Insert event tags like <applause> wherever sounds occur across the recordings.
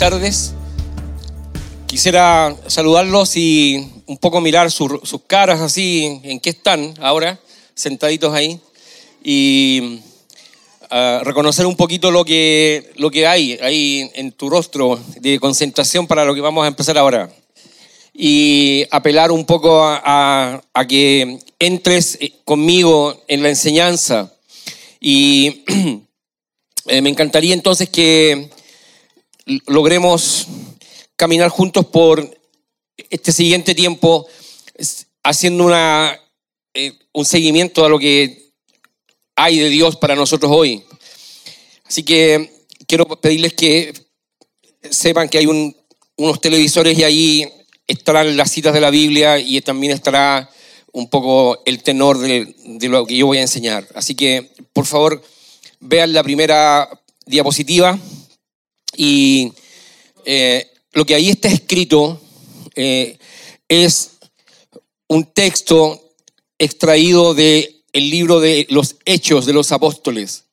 Tardes. Quisiera saludarlos y un poco mirar sus caras así, en qué están ahora, sentaditos ahí, y ah, reconocer un poquito lo que, lo que hay ahí en tu rostro de concentración para lo que vamos a empezar ahora. Y apelar un poco a, a que entres eh, conmigo en la enseñanza. Y <clears throat> eh, me encantaría entonces que logremos caminar juntos por este siguiente tiempo haciendo una, eh, un seguimiento a lo que hay de Dios para nosotros hoy. Así que quiero pedirles que sepan que hay unos televisores y ahí estarán las citas de la Biblia y también estará un poco el tenor de, de lo que yo voy a enseñar. Así que, por favor, vean la primera diapositiva. Y eh, lo que ahí está escrito eh, es un texto extraído del el libro de los Hechos de los Apóstoles.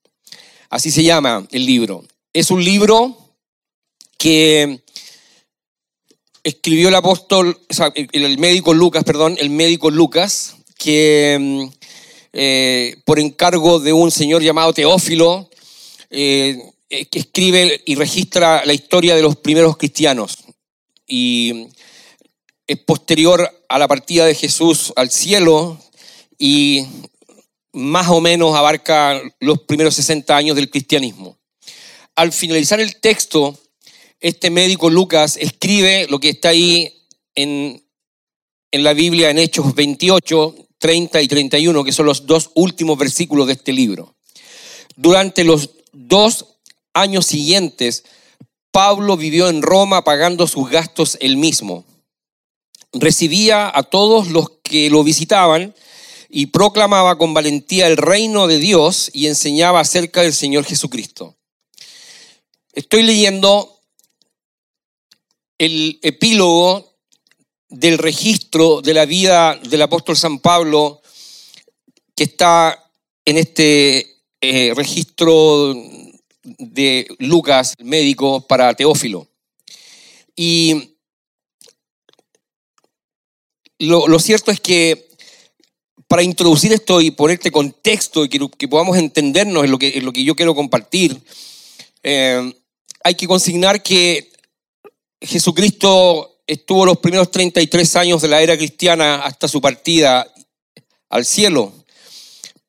Así se llama el libro. Es un libro que escribió el apóstol, el médico Lucas, perdón, el médico Lucas, que eh, por encargo de un señor llamado Teófilo, que escribe y registra la historia de los primeros cristianos. Y es posterior a la partida de Jesús al cielo y más o menos abarca los primeros 60 años del cristianismo. Al finalizar el texto, este médico Lucas escribe lo que está ahí en, en la Biblia en Hechos 28, 30 y 31, que son los dos últimos versículos de este libro. Durante los dos años siguientes, Pablo vivió en Roma pagando sus gastos él mismo. Recibía a todos los que lo visitaban y proclamaba con valentía el reino de Dios y enseñaba acerca del Señor Jesucristo. Estoy leyendo el epílogo del registro de la vida del apóstol San Pablo que está en este eh, registro de Lucas, médico, para Teófilo. Y lo, cierto es que para introducir esto y poner este contexto y que, podamos entendernos en lo que, lo que yo quiero compartir, eh, hay que consignar que Jesucristo estuvo los primeros 33 años de la era cristiana hasta su partida al cielo.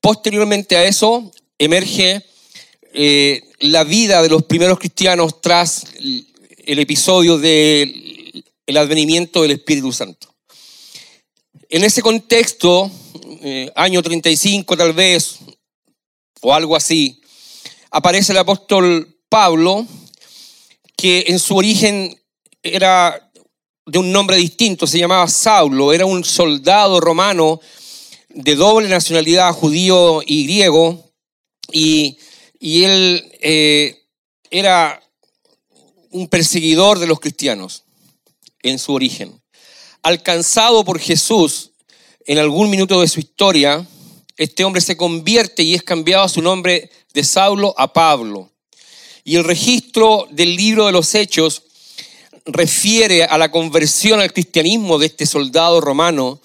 Posteriormente a eso emerge eh, la vida de los primeros cristianos tras el episodio del advenimiento del Espíritu Santo. En ese contexto, eh, año 35 tal vez, o algo así, aparece el apóstol Pablo, que en su origen era de un nombre distinto, se llamaba Saulo, era un soldado romano de doble nacionalidad, judío y griego, y y él eh, era un perseguidor de los cristianos en su origen. Alcanzado por Jesús en algún minuto de su historia, este hombre se convierte y es cambiado su nombre de Saulo a Pablo. Y el registro del libro de los Hechos refiere a la conversión al cristianismo de este soldado romano,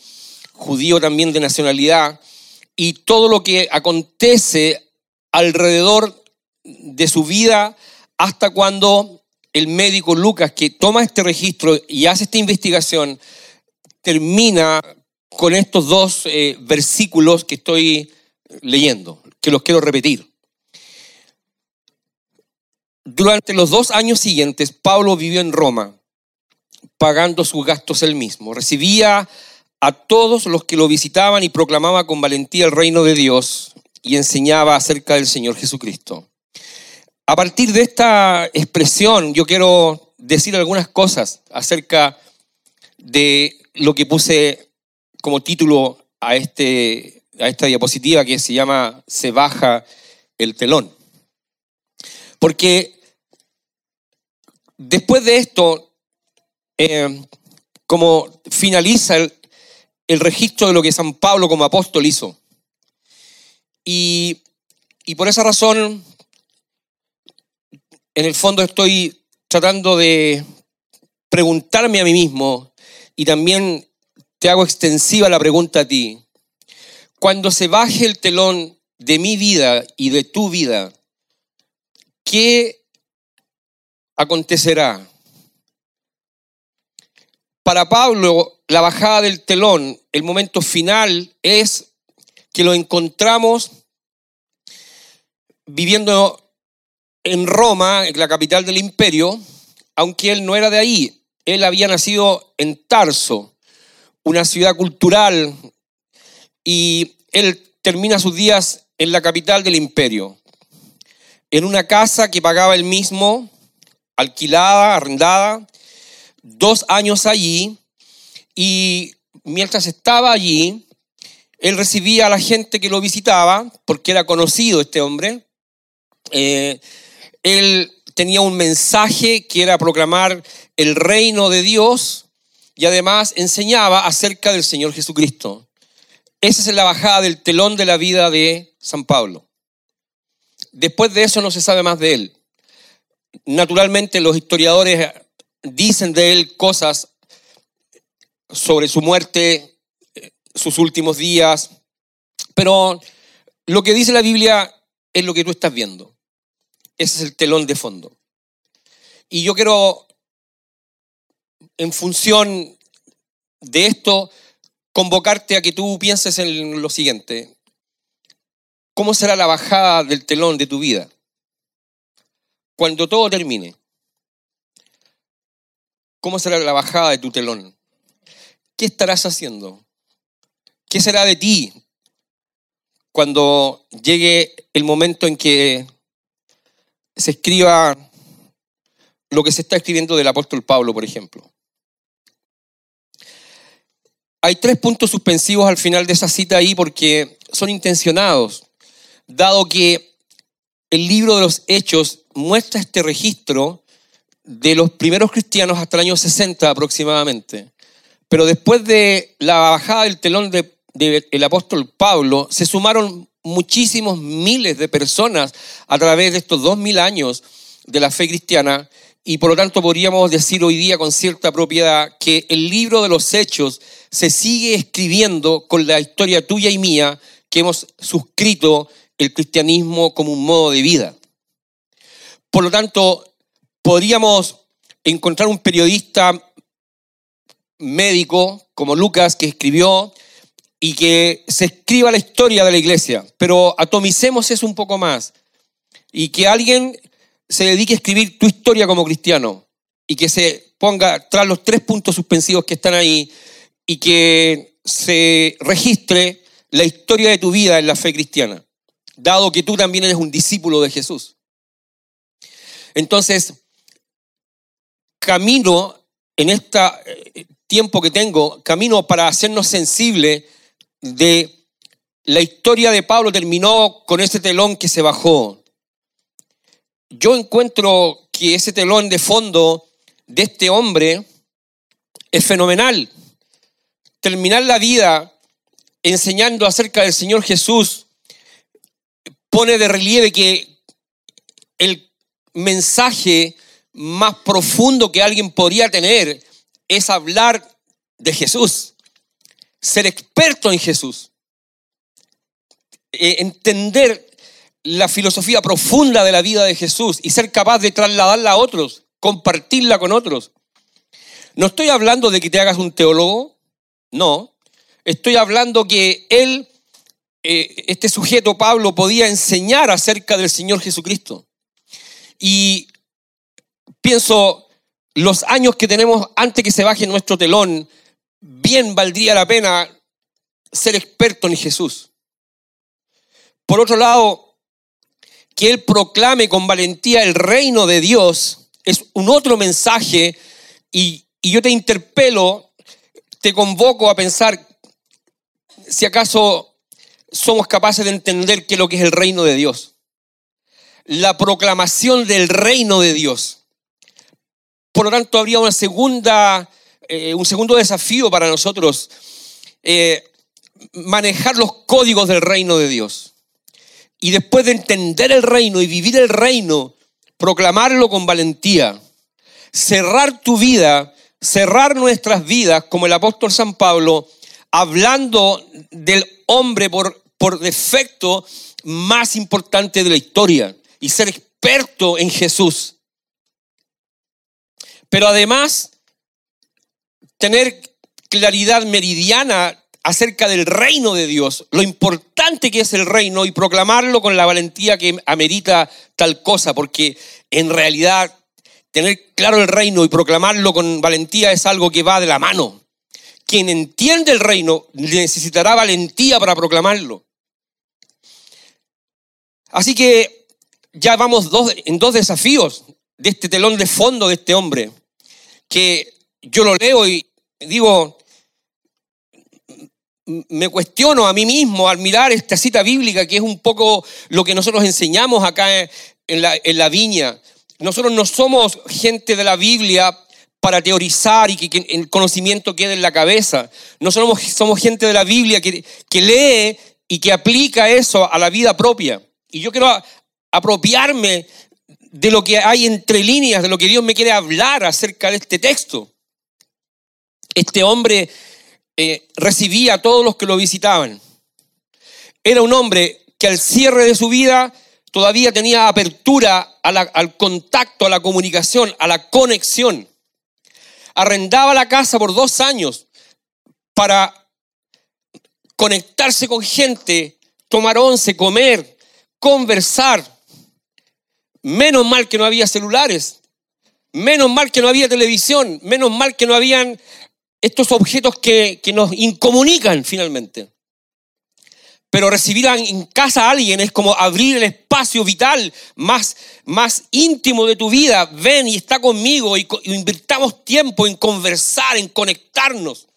judío también de nacionalidad, y todo lo que acontece alrededor de su vida hasta cuando el médico Lucas, que toma este registro y hace esta investigación, termina con estos dos eh, versículos que estoy leyendo, que los quiero repetir. Durante los dos años siguientes, Pablo vivió en Roma, pagando sus gastos él mismo. Recibía a todos los que lo visitaban y proclamaba con valentía el reino de Dios y enseñaba acerca del Señor Jesucristo. A partir de esta expresión yo quiero decir algunas cosas acerca de lo que puse como título a, este, a esta diapositiva que se llama Se baja el telón. Porque después de esto, eh, como finaliza el, el registro de lo que San Pablo como apóstol hizo, y, por esa razón, en el fondo estoy tratando de preguntarme a mí mismo y también te hago extensiva la pregunta a ti. Cuando se baje el telón de mi vida y de tu vida, ¿qué acontecerá? Para Pablo, la bajada del telón, el momento final, es que lo encontramos viviendo en Roma, la capital del imperio, aunque él no era de ahí. Él había nacido en Tarso, una ciudad cultural, y él termina sus días en la capital del imperio, en una casa que pagaba él mismo, alquilada, arrendada, dos años allí y mientras estaba allí, él recibía a la gente que lo visitaba, porque era conocido este hombre. Eh, él tenía un mensaje que era proclamar el reino de Dios y además enseñaba acerca del Señor Jesucristo. Esa es la bajada del telón de la vida de San Pablo. Después de eso no se sabe más de él. Naturalmente los historiadores dicen de él cosas sobre su muerte, sus últimos días, pero lo que dice la Biblia es lo que tú estás viendo. Ese es el telón de fondo. Y yo quiero, en función de esto, convocarte a que tú pienses en lo siguiente. ¿Cómo será la bajada del telón de tu vida? Cuando todo termine. ¿Cómo será la bajada de tu telón? ¿Qué estarás haciendo? ¿Qué será de ti cuando llegue el momento en que se escriba lo que se está escribiendo del apóstol Pablo, por ejemplo? Hay tres puntos suspensivos al final de esa cita ahí porque son intencionados, dado que el libro de los hechos muestra este registro de los primeros cristianos hasta el año 60 aproximadamente. Pero después de la bajada del telón del de, apóstol Pablo, se sumaron muchísimos miles de personas a través de estos dos mil años de la fe cristiana y por lo tanto podríamos decir hoy día con cierta propiedad que el libro de los hechos se sigue escribiendo con la historia tuya y mía que hemos suscrito el cristianismo como un modo de vida. Por lo tanto, podríamos encontrar un periodista médico como Lucas que escribió y que se escriba la historia de la iglesia, pero atomicemos eso un poco más y que alguien se dedique a escribir tu historia como cristiano y que se ponga tras los tres puntos suspensivos que están ahí y que se registre la historia de tu vida en la fe cristiana, dado que tú también eres un discípulo de Jesús. Entonces, camino en este tiempo que tengo, camino para hacernos sensibles de la historia de Pablo terminó con ese telón que se bajó. Yo encuentro que ese telón de fondo de este hombre es fenomenal. Terminar la vida enseñando acerca del Señor Jesús pone de relieve que el mensaje más profundo que alguien podría tener es hablar de Jesús, ser experto en Jesús, eh, entender la filosofía profunda de la vida de Jesús y ser capaz de trasladarla a otros, compartirla con otros. No estoy hablando de que te hagas un teólogo, no. Estoy hablando que él, eh, este sujeto Pablo, podía enseñar acerca del Señor Jesucristo. Y pienso, los años que tenemos antes que se baje nuestro telón, bien valdría la pena ser experto en Jesús. Por otro lado, que Él proclame con valentía el reino de Dios es un otro mensaje y, y yo te interpelo, te convoco a pensar si acaso somos capaces de entender qué es lo que es el reino de Dios. La proclamación del reino de Dios. Por lo tanto, habría una segunda, eh, un segundo desafío para nosotros, eh, manejar los códigos del reino de Dios. Y después de entender el reino y vivir el reino, proclamarlo con valentía, cerrar tu vida, cerrar nuestras vidas, como el apóstol San Pablo, hablando del hombre por, por defecto más importante de la historia y ser experto en Jesús. Pero además, tener claridad meridiana acerca del reino de Dios, lo importante que es el reino y proclamarlo con la valentía que amerita tal cosa, porque en realidad tener claro el reino y proclamarlo con valentía es algo que va de la mano. Quien entiende el reino necesitará valentía para proclamarlo. Así que ya vamos en dos desafíos de este telón de fondo de este hombre, que yo lo leo y digo, me cuestiono a mí mismo al mirar esta cita bíblica, que es un poco lo que nosotros enseñamos acá en la, viña. Nosotros no somos gente de la Biblia para teorizar y que, el conocimiento quede en la cabeza. No somos, somos gente de la Biblia que, que lee y que aplica eso a la vida propia. Y yo quiero apropiarme de lo que hay entre líneas, de lo que Dios me quiere hablar acerca de este texto. Este hombre eh, recibía a todos los que lo visitaban. Era un hombre que al cierre de su vida todavía tenía apertura al contacto, a la comunicación, a la conexión. Arrendaba la casa por dos años para conectarse con gente, tomar once, comer, conversar. Menos mal que no había celulares, menos mal que no había televisión, menos mal que no habían estos objetos que, nos incomunican finalmente. Pero recibir en casa a alguien es como abrir el espacio vital más, más íntimo de tu vida. Ven y está conmigo y, invirtamos tiempo en conversar, en conectarnos.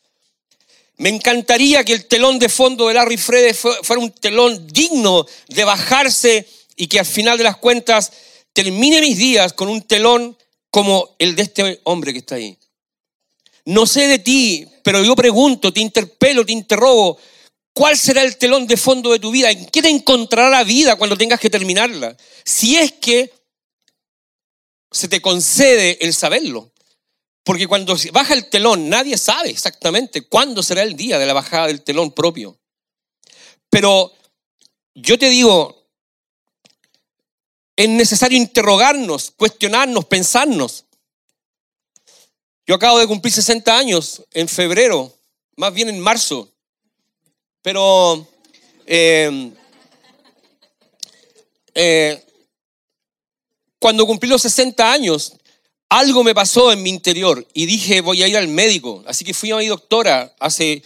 Me encantaría que el telón de fondo de Larry Frede fuera un telón digno de bajarse y que al final de las cuentas termine mis días con un telón como el de este hombre que está ahí. No sé de ti, pero yo pregunto, te interpelo, te interrogo, ¿cuál será el telón de fondo de tu vida? ¿En qué te encontrará la vida cuando tengas que terminarla? Si es que se te concede el saberlo. Porque cuando baja el telón, nadie sabe exactamente cuándo será el día de la bajada del telón propio. Pero yo te digo, es necesario interrogarnos, cuestionarnos, pensarnos. Yo acabo de cumplir 60 años en febrero, más bien en marzo. Pero eh, eh, cuando cumplí los 60 años, algo me pasó en mi interior y dije, voy a ir al médico. Así que fui a mi doctora hace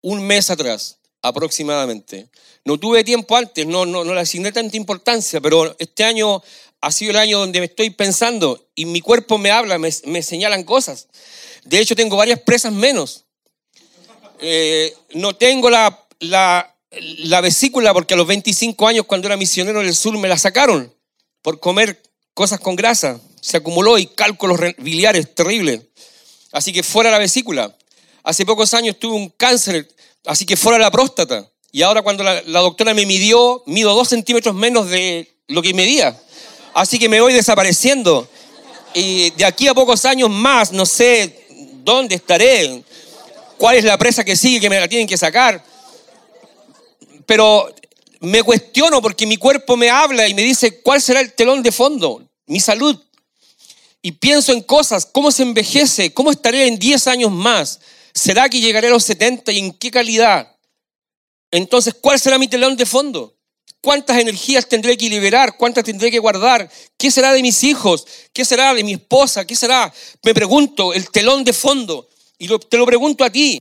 un mes atrás, aproximadamente. No tuve tiempo antes, no, no, no le asigné tanta importancia, pero este año ha sido el año donde me estoy pensando y mi cuerpo me habla, me, señalan cosas. De hecho, tengo varias presas menos. Eh, no tengo la, la, la, vesícula porque a los 25 años, cuando era misionero en el sur, me la sacaron por comer cosas con grasa. Se acumuló y cálculos biliares terribles. Así que fuera la vesícula. Hace pocos años tuve un cáncer, así que fuera la próstata. Y ahora cuando la, la doctora me midió, mido dos centímetros menos de lo que medía. Así que me voy desapareciendo. Y de aquí a pocos años más, no sé dónde estaré, cuál es la presa que sigue que me la tienen que sacar. Pero me cuestiono porque mi cuerpo me habla y me dice cuál será el telón de fondo, mi salud. Y pienso en cosas, cómo se envejece, cómo estaré en 10 años más. ¿Será que llegaré a los 70 y en qué calidad? Entonces, ¿cuál será mi telón de fondo? ¿Cuántas energías tendré que liberar? ¿Cuántas tendré que guardar? ¿Qué será de mis hijos? ¿Qué será de mi esposa? ¿Qué será? Me pregunto, el telón de fondo. Y te lo pregunto a ti.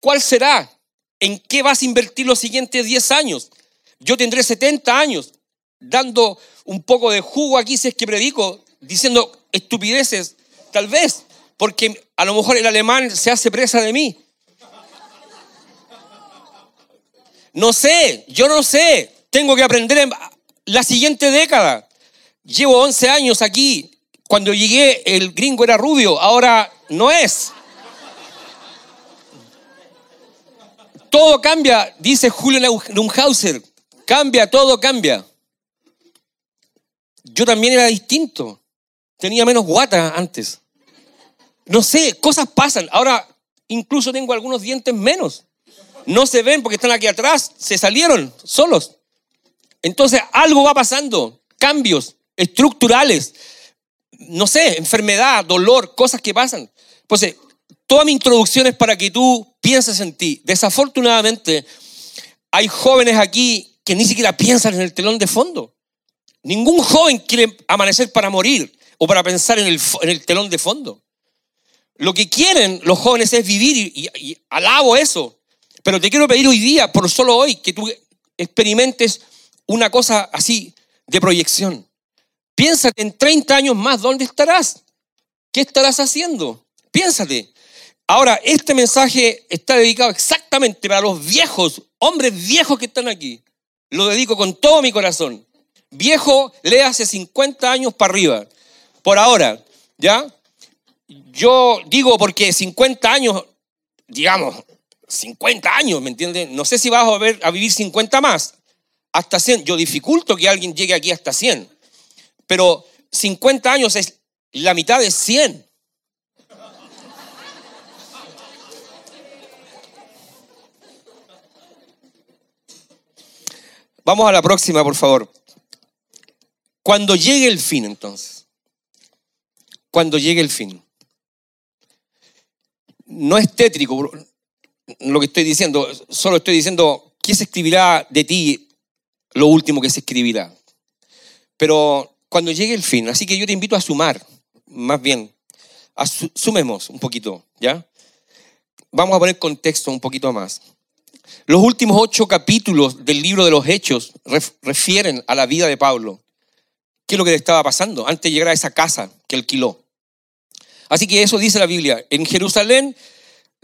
¿Cuál será? ¿En qué vas a invertir los siguientes 10 años? Yo tendré 70 años dando un poco de jugo aquí si es que predico, diciendo estupideces, tal vez, porque a lo mejor el alemán se hace presa de mí. No sé, yo no sé tengo que aprender en la siguiente década. Llevo 11 años aquí. Cuando llegué el gringo era rubio, ahora no es. Todo cambia, dice Julio Lunhauser. Cambia, todo cambia. Yo también era distinto. Tenía menos guata antes. No sé, cosas pasan. Ahora incluso tengo algunos dientes menos. No se ven porque están aquí atrás, se salieron solos. Entonces algo va pasando, cambios estructurales, no sé, enfermedad, dolor, cosas que pasan. Pues toda mi introducción es para que tú pienses en ti. Desafortunadamente, hay jóvenes aquí que ni siquiera piensan en el telón de fondo. Ningún joven quiere amanecer para morir o para pensar en el, telón de fondo. Lo que quieren los jóvenes es vivir y, alabo eso. Pero te quiero pedir hoy día, por solo hoy, que tú experimentes una cosa así de proyección. Piénsate en 30 años más, ¿dónde estarás? ¿Qué estarás haciendo? Piénsate. Ahora, este mensaje está dedicado exactamente para los viejos, hombres viejos que están aquí. Lo dedico con todo mi corazón. Viejo, lee hace 50 años para arriba. Por ahora, ¿ya? Yo digo porque 50 años, digamos, 50 años, ¿me entiendes? No sé si vas a, ver, a vivir 50 más, hasta 100. Yo dificulto que alguien llegue aquí hasta 100. Pero 50 años es la mitad de 100. Vamos a la próxima, por favor. Cuando llegue el fin, entonces. Cuando llegue el fin. No es tétrico lo que estoy diciendo, solo estoy diciendo qué se escribirá de ti lo último que se escribirá. Pero cuando llegue el fin, así que yo te invito a sumar, más bien, sumemos un poquito, ¿ya? Vamos a poner contexto un poquito más. Los últimos ocho capítulos del libro de los Hechos refieren a la vida de Pablo. ¿Qué es lo que le estaba pasando antes de llegar a esa casa que alquiló? Así que eso dice la Biblia. En Jerusalén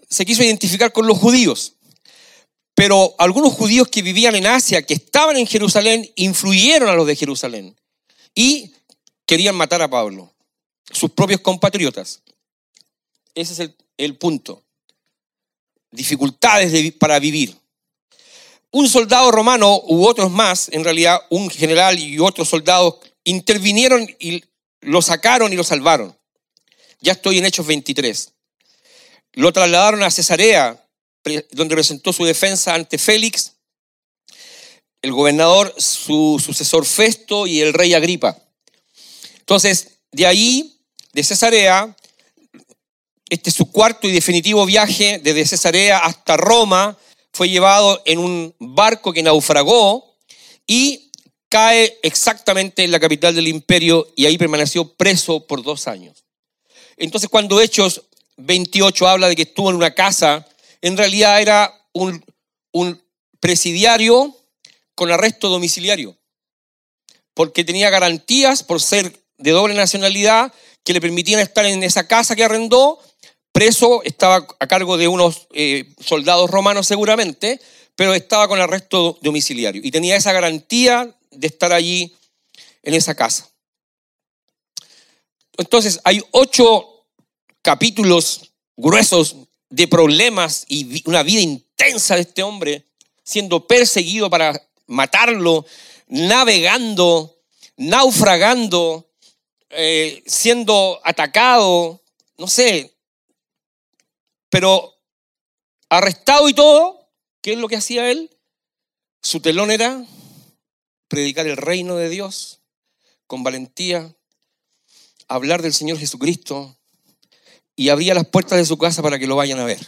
se quiso identificar con los judíos, pero algunos judíos que vivían en Asia, que estaban en Jerusalén, influyeron a los de Jerusalén y querían matar a Pablo, sus propios compatriotas. Ese es el, punto dificultades para vivir. Un soldado romano u otros más, en realidad un general y otros soldados, intervinieron y lo sacaron y lo salvaron. Ya estoy en Hechos 23. Lo trasladaron a Cesarea, donde presentó su defensa ante Félix, el gobernador, su sucesor Festo y el rey Agripa. Entonces, de ahí, de Cesarea, este su cuarto y definitivo viaje desde Cesarea hasta Roma. Fue llevado en un barco que naufragó y cae exactamente en la capital del imperio y ahí permaneció preso por dos años. Entonces cuando Hechos 28 habla de que estuvo en una casa, en realidad era un, presidiario con arresto domiciliario, porque tenía garantías por ser de doble nacionalidad que le permitían estar en esa casa que arrendó preso, estaba a cargo de unos eh, soldados romanos seguramente, pero estaba con arresto domiciliario y tenía esa garantía de estar allí en esa casa. Entonces hay ocho capítulos gruesos de problemas y una vida intensa de este hombre, siendo perseguido para matarlo, navegando, naufragando, eh, siendo atacado, no sé, pero arrestado y todo, ¿qué es lo que hacía él? Su telón era predicar el reino de Dios con valentía, hablar del Señor Jesucristo y abría las puertas de su casa para que lo vayan a ver.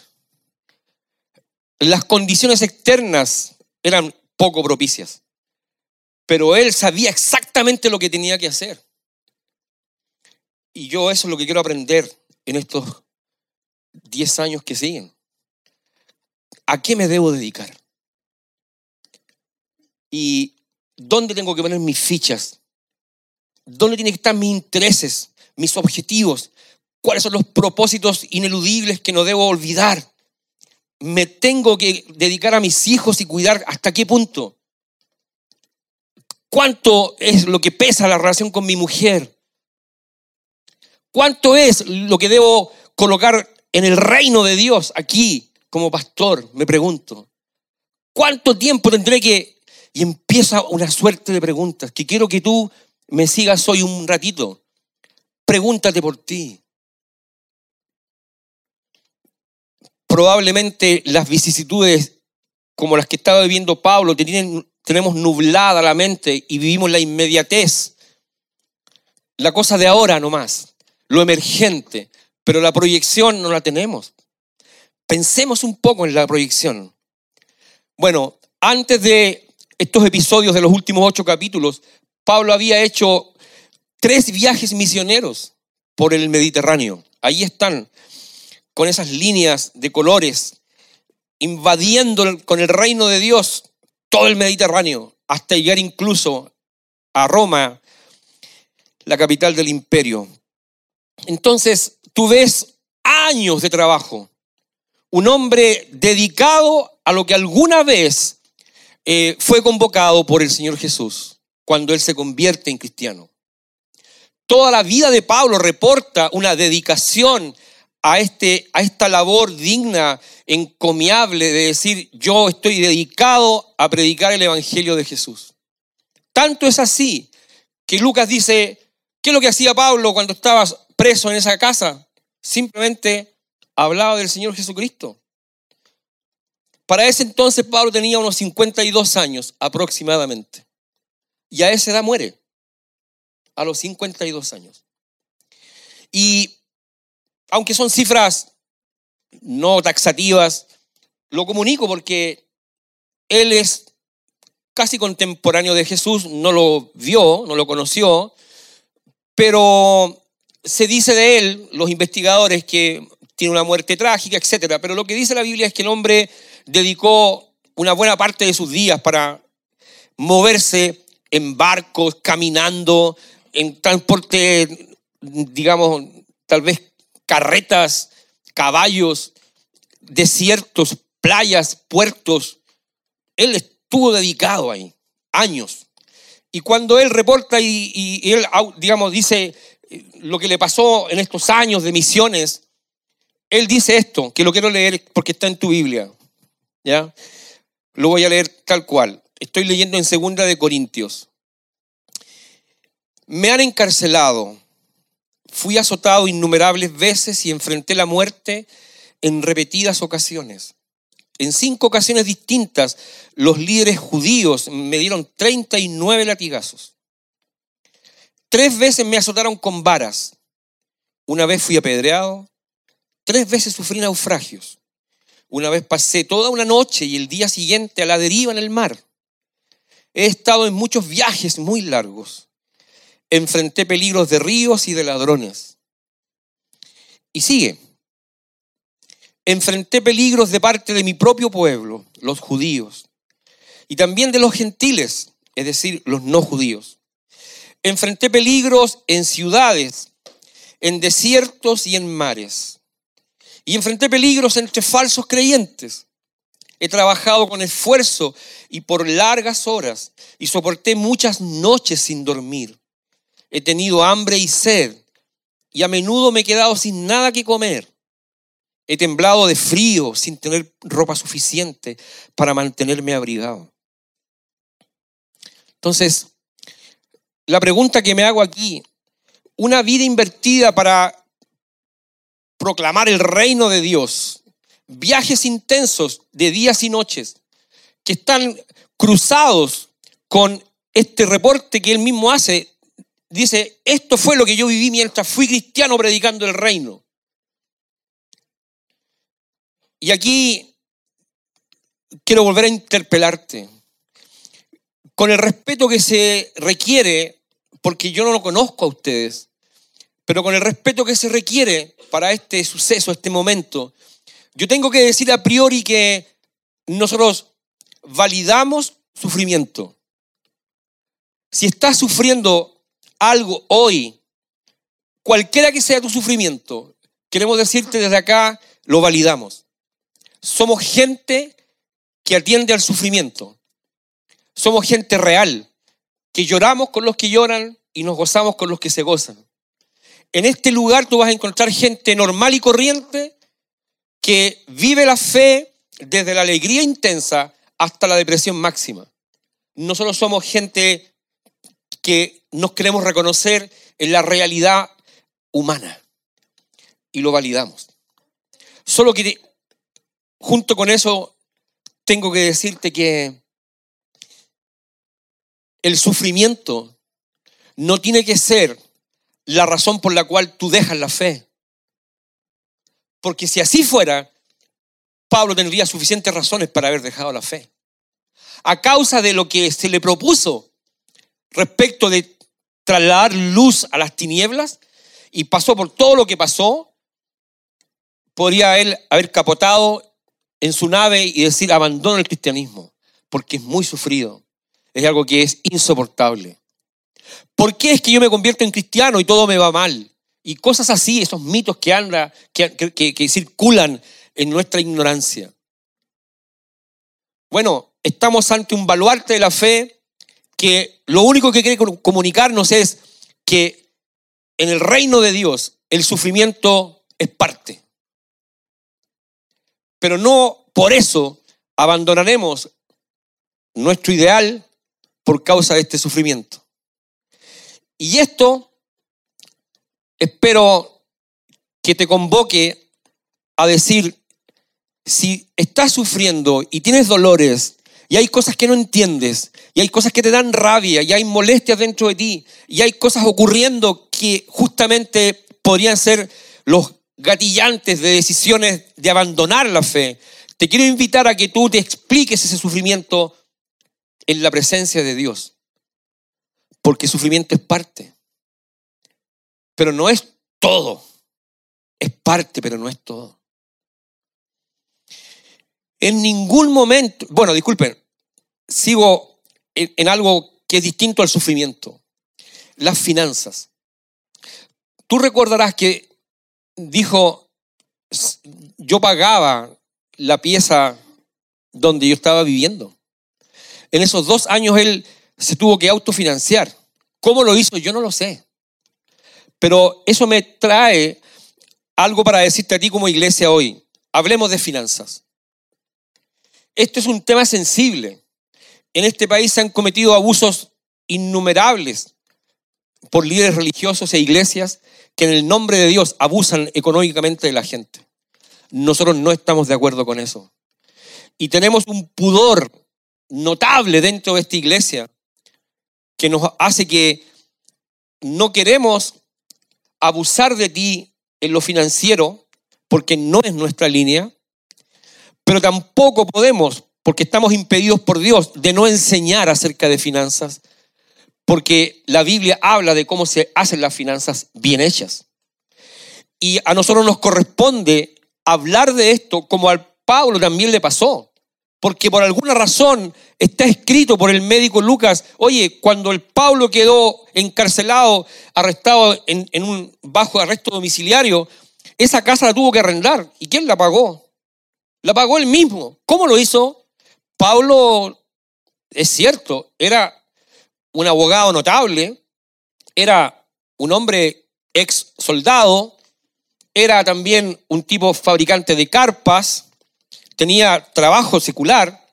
Las condiciones externas eran poco propicias, pero él sabía exactamente lo que tenía que hacer. Y yo eso es lo que quiero aprender en estos 10 años que siguen. ¿A qué me debo dedicar? ¿Y dónde tengo que poner mis fichas? ¿Dónde tienen que estar mis intereses, mis objetivos? ¿Cuáles son los propósitos ineludibles que no debo olvidar? ¿Me tengo que dedicar a mis hijos y cuidar hasta qué punto? ¿Cuánto es lo que pesa la relación con mi mujer? ¿Cuánto es lo que debo colocar en el reino de Dios aquí como pastor, me pregunto, ¿cuánto tiempo tendré que... Y empieza una suerte de preguntas que quiero que tú me sigas hoy un ratito. Pregúntate por ti. Probablemente las vicisitudes como las que estaba viviendo Pablo tenemos nublada la mente y vivimos la inmediatez, la cosa de ahora nomás, lo emergente, pero la proyección no la tenemos. Pensemos un poco en la proyección. Bueno, antes de estos episodios de los últimos ocho capítulos, Pablo había hecho tres viajes misioneros por el Mediterráneo. Ahí están, con esas líneas de colores, invadiendo con el reino de Dios todo el Mediterráneo, hasta llegar incluso a Roma, la capital del imperio. Entonces, tú ves años de trabajo. Un hombre dedicado a lo que alguna vez eh, fue convocado por el Señor Jesús cuando él se convierte en cristiano. Toda la vida de Pablo reporta una dedicación a, este, a esta labor digna, encomiable de decir, yo estoy dedicado a predicar el Evangelio de Jesús. Tanto es así que Lucas dice, ¿qué es lo que hacía Pablo cuando estaba preso en esa casa? Simplemente hablaba del Señor Jesucristo. Para ese entonces Pablo tenía unos 52 años aproximadamente. Y a esa edad muere, a los 52 años. Y aunque son cifras no taxativas, lo comunico porque él es casi contemporáneo de Jesús, no lo vio, no lo conoció, pero se dice de él, los investigadores, que tiene una muerte trágica, etc. Pero lo que dice la Biblia es que el hombre dedicó una buena parte de sus días para moverse en barcos, caminando, en transporte, digamos, tal vez carretas, caballos, desiertos, playas, puertos. Él estuvo dedicado ahí, años. Y cuando él reporta y, él, digamos, dice eh, lo que le pasó en estos años de misiones, él dice esto, que lo quiero leer porque está en tu Biblia. ¿ya? Lo voy a leer tal cual. Estoy leyendo en segunda de Corintios. Me han encarcelado, fui azotado innumerables veces y enfrenté la muerte en repetidas ocasiones. En cinco ocasiones distintas, los líderes judíos me dieron 39 latigazos. Tres veces me azotaron con varas. Una vez fui apedreado. Tres veces sufrí naufragios. Una vez pasé toda una noche y el día siguiente a la deriva en el mar. He estado en muchos viajes muy largos. Enfrenté peligros de ríos y de ladrones. Y sigue. Enfrenté peligros de parte de mi propio pueblo, los judíos, y también de los gentiles, es decir, los no judíos. Enfrenté peligros en ciudades, en desiertos y en mares y enfrenté peligros entre falsos creyentes. He trabajado con esfuerzo y por largas horas y soporté muchas noches sin dormir. He tenido hambre y sed y a menudo me he quedado sin nada que comer. He temblado de frío sin tener ropa suficiente para mantenerme abrigado. Entonces, la pregunta que me hago aquí, una vida invertida para proclamar el reino de Dios, viajes intensos de días y noches que están cruzados con este reporte que él mismo hace. Dice, esto fue lo que yo viví mientras fui cristiano predicando el reino. Y aquí quiero volver a interpelarte. Con el respeto que se requiere, porque yo no lo conozco a ustedes, pero con el respeto que se requiere para este suceso, este momento, yo tengo que decir a priori que nosotros validamos sufrimiento. Si estás sufriendo algo hoy, cualquiera que sea tu sufrimiento, queremos decirte desde acá, lo validamos. Somos gente que atiende al sufrimiento. Somos gente real, que lloramos con los que lloran y nos gozamos con los que se gozan. En este lugar tú vas a encontrar gente normal y corriente que vive la fe desde la alegría intensa hasta la depresión máxima. Nosotros somos gente que nos queremos reconocer en la realidad humana y lo validamos. Solo que junto con eso, tengo que decirte que el sufrimiento no tiene que ser la razón por la cual tú dejas la fe. Porque si así fuera, Pablo tendría suficientes razones para haber dejado la fe. A causa de lo que se le propuso respecto de trasladar luz a las tinieblas y pasó por todo lo que pasó, podría él haber capotado en su nave y decir abandono el cristianismo, porque es muy sufrido, es algo que es insoportable. ¿Por qué es que yo me convierto en cristiano y todo me va mal? Y cosas así, esos mitos que, anda, que, que circulan en nuestra ignorancia. Bueno, estamos ante un baluarte de la fe que lo único que quiere comunicarnos es que en el reino de Dios el sufrimiento es parte. Pero no por eso abandonaremos nuestro ideal por causa de este sufrimiento. Y esto espero que te convoque a decir, si estás sufriendo y tienes dolores y hay cosas que no entiendes, y hay cosas que te dan rabia, y hay molestias dentro de ti, y hay cosas ocurriendo que justamente podrían ser los gatillantes de decisiones de abandonar la fe. Te quiero invitar a que tú te expliques ese sufrimiento en la presencia de Dios, porque sufrimiento es parte, pero no es todo, es parte, pero no es todo. En ningún momento, bueno, disculpen, sigo en, algo que es distinto al sufrimiento, las finanzas. Tú recordarás que dijo, yo pagaba la pieza donde yo estaba viviendo. En esos dos años él se tuvo que autofinanciar. ¿Cómo lo hizo? Yo no lo sé. Pero eso me trae algo para decirte a ti como iglesia hoy. Hablemos de finanzas. Esto es un tema sensible. En este país se han cometido abusos innumerables por líderes religiosos e iglesias que en el nombre de Dios abusan económicamente de la gente. Nosotros no estamos de acuerdo con eso. Y tenemos un pudor notable dentro de esta iglesia que nos hace que no queremos abusar de ti en lo financiero porque no es nuestra línea, pero tampoco podemos, porque estamos impedidos por Dios, de no enseñar acerca de finanzas, porque la Biblia habla de cómo se hacen las finanzas bien hechas. Y a nosotros nos corresponde hablar de esto como al Pablo también le pasó, porque por alguna razón está escrito por el médico Lucas, oye, cuando el Pablo quedó encarcelado, arrestado en, en un bajo arresto domiciliario, esa casa la tuvo que arrendar. ¿Y quién la pagó? La pagó él mismo. ¿Cómo lo hizo? Pablo, es cierto, era un abogado notable, era un hombre ex soldado, era también un tipo fabricante de carpas, tenía trabajo secular,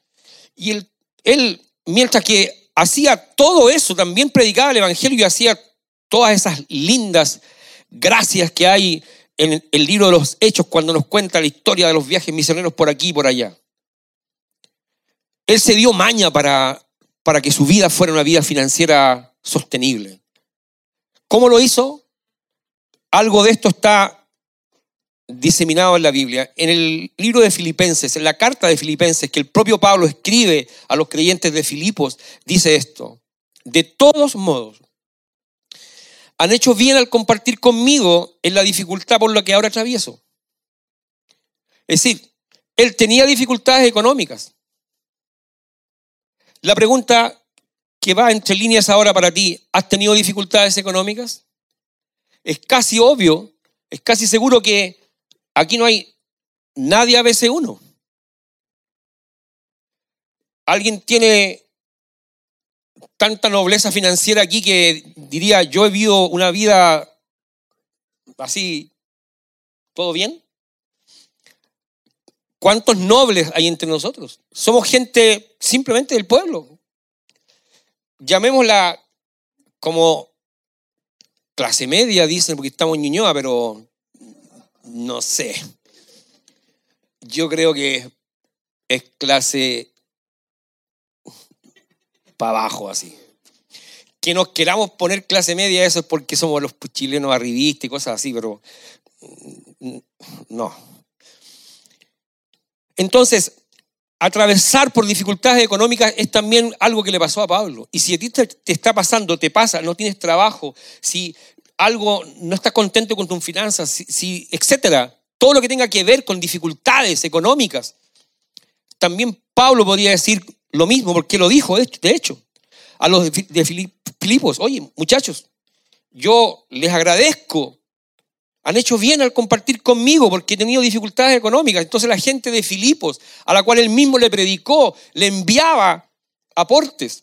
y él, él mientras que hacía todo eso, también predicaba el Evangelio y hacía todas esas lindas gracias que hay en el libro de los Hechos cuando nos cuenta la historia de los viajes misioneros por aquí y por allá. Él se dio maña para, para que su vida fuera una vida financiera sostenible. ¿Cómo lo hizo? Algo de esto está diseminado en la Biblia. En el libro de Filipenses, en la carta de Filipenses que el propio Pablo escribe a los creyentes de Filipos, dice esto. De todos modos, han hecho bien al compartir conmigo en la dificultad por la que ahora atravieso. Es decir, él tenía dificultades económicas. La pregunta que va entre líneas ahora para ti, ¿has tenido dificultades económicas? Es casi obvio, es casi seguro que aquí no hay nadie a veces uno. ¿Alguien tiene tanta nobleza financiera aquí que diría, yo he vivido una vida así, ¿todo bien? ¿Cuántos nobles hay entre nosotros? Somos gente simplemente del pueblo. Llamémosla como clase media, dicen, porque estamos en Ñuñoa, pero no sé. Yo creo que es clase para abajo así. Que nos queramos poner clase media, eso es porque somos los chilenos arribistas y cosas así, pero mm, no. Entonces, atravesar por dificultades económicas es también algo que le pasó a Pablo. Y si a ti te, está pasando, te pasa, no tienes trabajo, si algo no estás contento con tus finanzas, si, etcétera, todo lo que tenga que ver con dificultades económicas, también Pablo podría decir lo mismo, porque lo dijo, de hecho, a los de Filipos, oye, muchachos, yo les agradezco han hecho bien al compartir conmigo porque he tenido dificultades económicas. Entonces la gente de Filipos, a la cual él mismo le predicó, le enviaba aportes.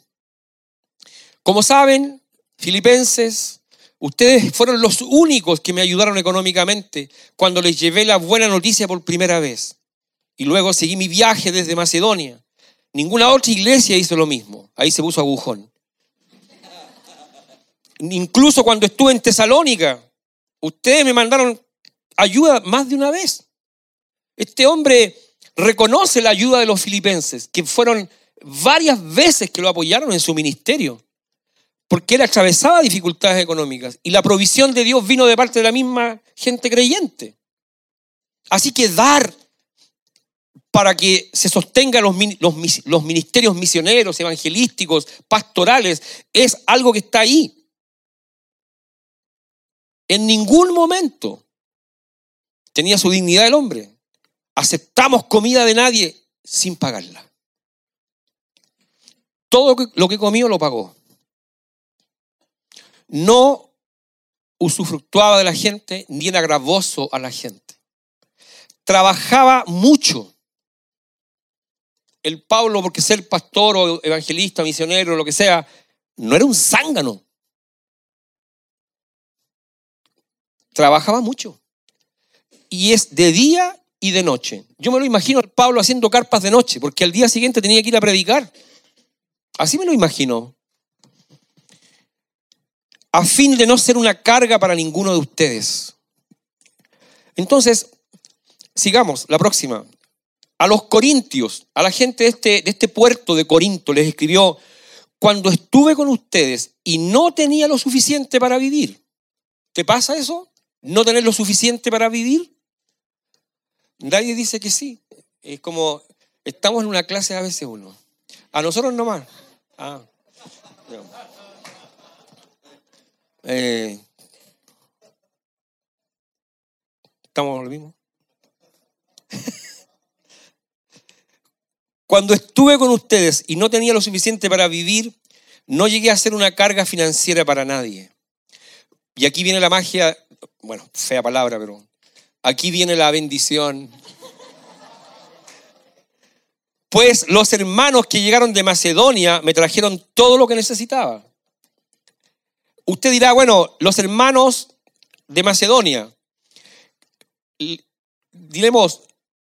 Como saben, filipenses, ustedes fueron los únicos que me ayudaron económicamente cuando les llevé la buena noticia por primera vez. Y luego seguí mi viaje desde Macedonia. Ninguna otra iglesia hizo lo mismo. Ahí se puso agujón. Incluso cuando estuve en Tesalónica, Ustedes me mandaron ayuda más de una vez. Este hombre reconoce la ayuda de los filipenses, que fueron varias veces que lo apoyaron en su ministerio, porque él atravesaba dificultades económicas y la provisión de Dios vino de parte de la misma gente creyente. Así que dar para que se sostengan los, los ministerios misioneros, evangelísticos, pastorales, es algo que está ahí. En ningún momento tenía su dignidad el hombre. Aceptamos comida de nadie sin pagarla. Todo lo que comió lo pagó. No usufructuaba de la gente ni era gravoso a la gente. Trabajaba mucho. El Pablo, porque ser pastor o evangelista, misionero, lo que sea, no era un zángano. trabajaba mucho. Y es de día y de noche. Yo me lo imagino al Pablo haciendo carpas de noche, porque al día siguiente tenía que ir a predicar. Así me lo imagino. A fin de no ser una carga para ninguno de ustedes. Entonces, sigamos, la próxima. A los corintios, a la gente de este, de este puerto de Corinto, les escribió, cuando estuve con ustedes y no tenía lo suficiente para vivir. ¿Te pasa eso? no tener lo suficiente para vivir? Nadie dice que sí. Es como, estamos en una clase a veces uno. A nosotros nomás. Ah. Eh, ¿Estamos lo mismo? Cuando estuve con ustedes y no tenía lo suficiente para vivir, no llegué a ser una carga financiera para nadie. Y aquí viene la magia bueno, fea palabra, pero aquí viene la bendición. Pues los hermanos que llegaron de Macedonia me trajeron todo lo que necesitaba. Usted dirá, bueno, los hermanos de Macedonia, diremos,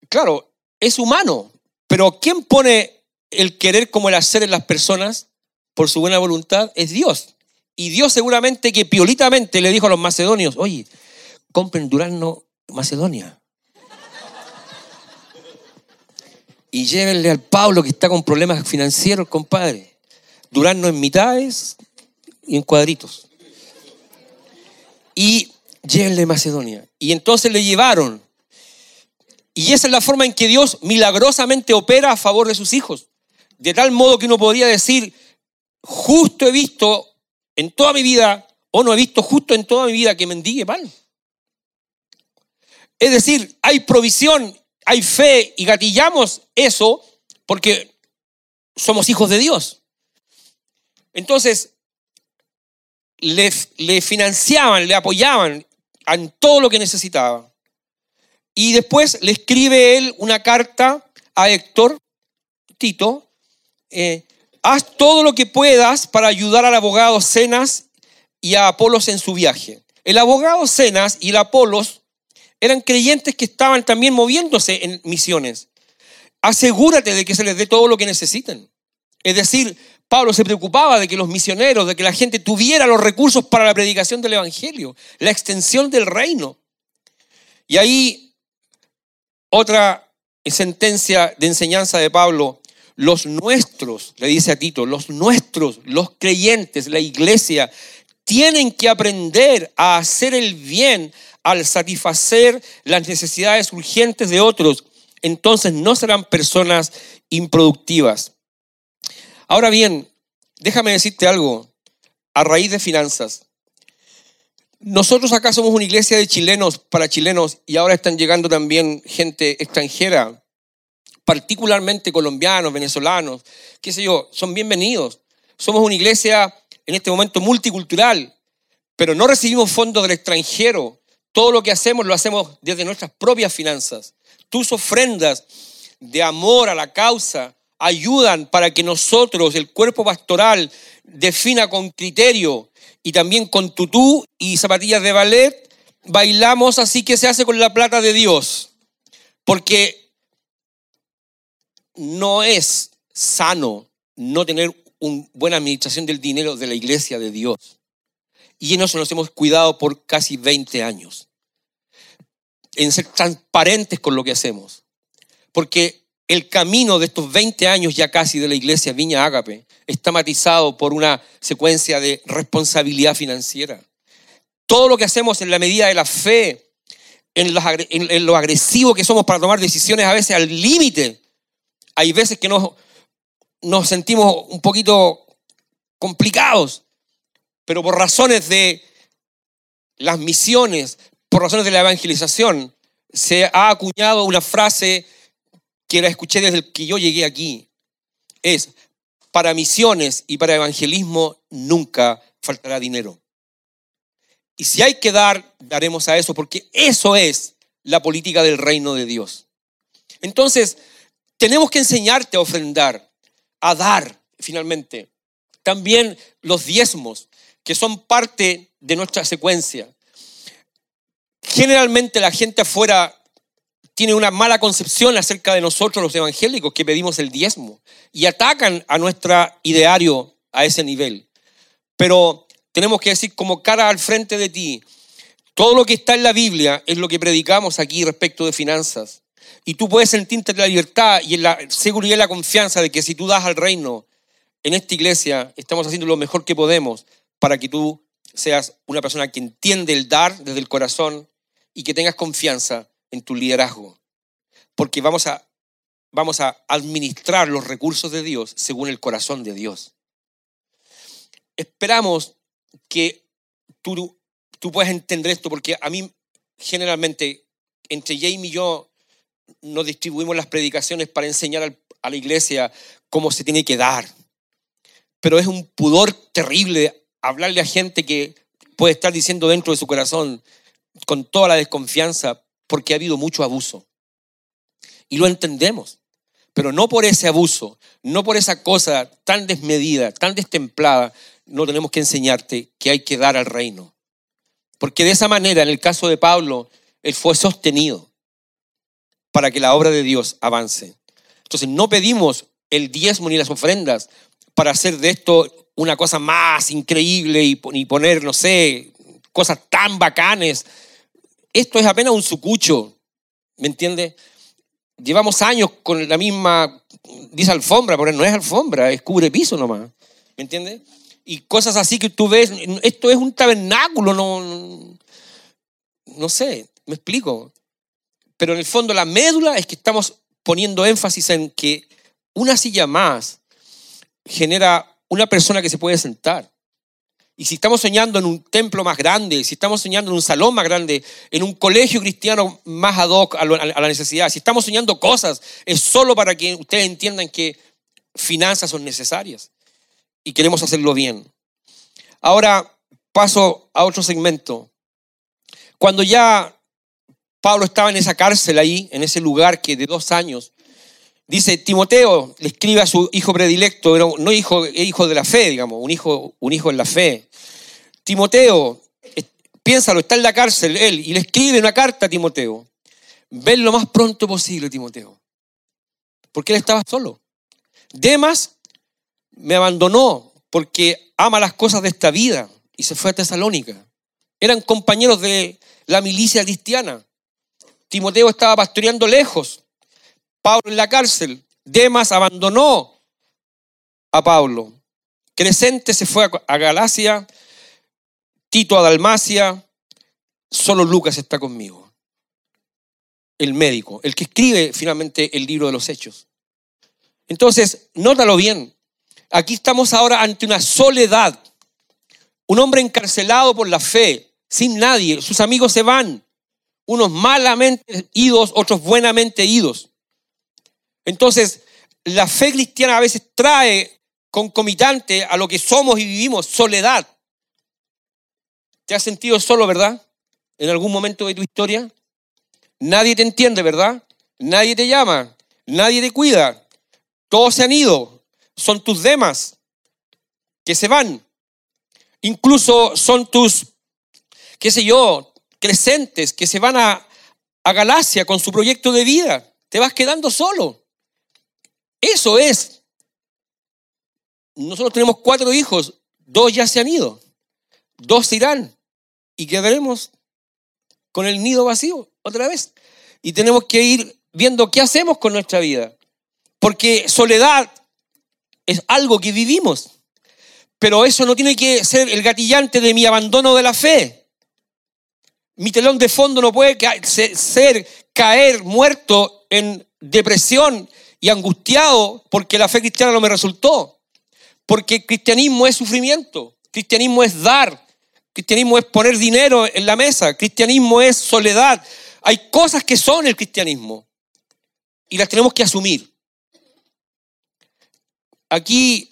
claro, es humano, pero ¿quién pone el querer como el hacer en las personas por su buena voluntad? Es Dios. Y Dios seguramente que piolitamente le dijo a los macedonios, oye, compren Durazno Macedonia. Y llévenle al Pablo que está con problemas financieros, compadre. Durazno en mitades y en cuadritos. Y llévenle Macedonia. Y entonces le llevaron. Y esa es la forma en que Dios milagrosamente opera a favor de sus hijos. De tal modo que uno podría decir, justo he visto en toda mi vida, o no he visto justo en toda mi vida que mendigue pan. Es decir, hay provisión, hay fe y gatillamos eso porque somos hijos de Dios. Entonces, le, le financiaban, le apoyaban en todo lo que necesitaba. Y después le escribe él una carta a Héctor, Tito, eh, haz todo lo que puedas para ayudar al abogado Cenas y a Apolos en su viaje. El abogado Cenas y el Apolos eran creyentes que estaban también moviéndose en misiones. Asegúrate de que se les dé todo lo que necesiten. Es decir, Pablo se preocupaba de que los misioneros, de que la gente tuviera los recursos para la predicación del Evangelio, la extensión del reino. Y ahí otra sentencia de enseñanza de Pablo, los nuestros, le dice a Tito, los nuestros, los creyentes, la iglesia, tienen que aprender a hacer el bien al satisfacer las necesidades urgentes de otros. Entonces no serán personas improductivas. Ahora bien, déjame decirte algo a raíz de finanzas. Nosotros acá somos una iglesia de chilenos para chilenos y ahora están llegando también gente extranjera, particularmente colombianos, venezolanos, qué sé yo, son bienvenidos. Somos una iglesia en este momento multicultural, pero no recibimos fondos del extranjero. Todo lo que hacemos lo hacemos desde nuestras propias finanzas. Tus ofrendas de amor a la causa ayudan para que nosotros, el cuerpo pastoral, defina con criterio y también con tutú y zapatillas de ballet, bailamos así que se hace con la plata de Dios. Porque no es sano no tener una buena administración del dinero de la iglesia de Dios. Y en eso nos hemos cuidado por casi 20 años. En ser transparentes con lo que hacemos. Porque el camino de estos 20 años ya casi de la iglesia Viña Ágape está matizado por una secuencia de responsabilidad financiera. Todo lo que hacemos en la medida de la fe, en, lo agresivo que somos para tomar decisiones a veces al límite, hay veces que nos, nos sentimos un poquito complicados, pero por razones de las misiones, por razones de la evangelización, se ha acuñado una frase que la escuché desde que yo llegué aquí, es, para misiones y para evangelismo nunca faltará dinero. Y si hay que dar, daremos a eso, porque eso es la política del reino de Dios. Entonces, tenemos que enseñarte a ofrendar, a dar, finalmente. También los diezmos, que son parte de nuestra secuencia. Generalmente la gente afuera tiene una mala concepción acerca de nosotros los evangélicos que pedimos el diezmo y atacan a nuestro ideario a ese nivel. Pero tenemos que decir como cara al frente de ti, todo lo que está en la Biblia es lo que predicamos aquí respecto de finanzas. Y tú puedes sentirte en la libertad y la seguridad y la confianza de que si tú das al reino en esta iglesia, estamos haciendo lo mejor que podemos para que tú seas una persona que entiende el dar desde el corazón y que tengas confianza en tu liderazgo, porque vamos a, vamos a administrar los recursos de Dios según el corazón de Dios. Esperamos que tú, tú puedas entender esto, porque a mí generalmente, entre Jamie y yo, nos distribuimos las predicaciones para enseñar a la iglesia cómo se tiene que dar. Pero es un pudor terrible hablarle a gente que puede estar diciendo dentro de su corazón, con toda la desconfianza, porque ha habido mucho abuso. Y lo entendemos. Pero no por ese abuso, no por esa cosa tan desmedida, tan destemplada, no tenemos que enseñarte que hay que dar al reino. Porque de esa manera, en el caso de Pablo, él fue sostenido para que la obra de Dios avance. Entonces, no pedimos el diezmo ni las ofrendas para hacer de esto una cosa más increíble y poner, no sé, cosas tan bacanes esto es apenas un sucucho, ¿me entiende? Llevamos años con la misma, dice alfombra, pero no es alfombra, es cubre piso nomás, ¿me entiende? Y cosas así que tú ves, esto es un tabernáculo, no, no sé, me explico. Pero en el fondo la médula es que estamos poniendo énfasis en que una silla más genera una persona que se puede sentar. Y si estamos soñando en un templo más grande, si estamos soñando en un salón más grande, en un colegio cristiano más ad hoc a la necesidad, si estamos soñando cosas, es solo para que ustedes entiendan que finanzas son necesarias y queremos hacerlo bien. Ahora paso a otro segmento. Cuando ya Pablo estaba en esa cárcel ahí, en ese lugar que de dos años, Dice, Timoteo le escribe a su hijo predilecto, no hijo, hijo de la fe, digamos, un hijo, un hijo en la fe. Timoteo, piénsalo, está en la cárcel él, y le escribe una carta a Timoteo. Ven lo más pronto posible, Timoteo. Porque él estaba solo. Demas me abandonó porque ama las cosas de esta vida y se fue a Tesalónica. Eran compañeros de la milicia cristiana. Timoteo estaba pastoreando lejos Pablo en la cárcel. Demas abandonó a Pablo. Crescente se fue a Galacia, Tito a Dalmacia, solo Lucas está conmigo. El médico, el que escribe finalmente el libro de los hechos. Entonces, nótalo bien. Aquí estamos ahora ante una soledad. Un hombre encarcelado por la fe, sin nadie. Sus amigos se van. Unos malamente idos, otros buenamente idos. Entonces, la fe cristiana a veces trae concomitante a lo que somos y vivimos, soledad. ¿Te has sentido solo, verdad? En algún momento de tu historia. Nadie te entiende, ¿verdad? Nadie te llama, nadie te cuida. Todos se han ido. Son tus demás que se van. Incluso son tus, qué sé yo, crecentes que se van a, a Galacia con su proyecto de vida. Te vas quedando solo. Eso es nosotros tenemos cuatro hijos, dos ya se han ido, dos se irán y quedaremos con el nido vacío otra vez. Y tenemos que ir viendo qué hacemos con nuestra vida. Porque soledad es algo que vivimos. Pero eso no tiene que ser el gatillante de mi abandono de la fe. Mi telón de fondo no puede ser caer muerto en depresión y angustiado porque la fe cristiana no me resultó. Porque cristianismo es sufrimiento, cristianismo es dar, cristianismo es poner dinero en la mesa, cristianismo es soledad. Hay cosas que son el cristianismo y las tenemos que asumir. Aquí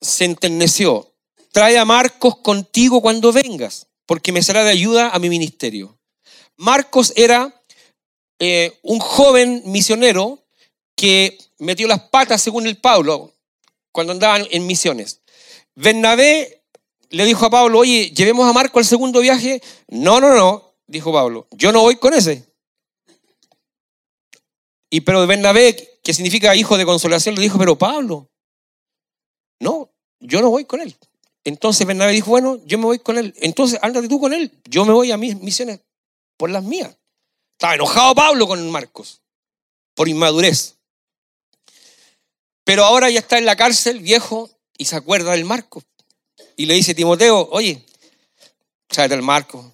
se enterneció. Trae a Marcos contigo cuando vengas, porque me será de ayuda a mi ministerio. Marcos era eh, un joven misionero que metió las patas, según el Pablo, cuando andaban en misiones. Bernabé le dijo a Pablo, oye, llevemos a Marco al segundo viaje. No, no, no, dijo Pablo, yo no voy con ese. Y pero Bernabé, que significa hijo de consolación, le dijo, pero Pablo, no, yo no voy con él. Entonces Bernabé dijo, bueno, yo me voy con él. Entonces, ándate tú con él, yo me voy a mis misiones por las mías. Estaba enojado Pablo con Marcos, por inmadurez. Pero ahora ya está en la cárcel, viejo, y se acuerda del Marco. Y le dice Timoteo, oye, tráete el Marco.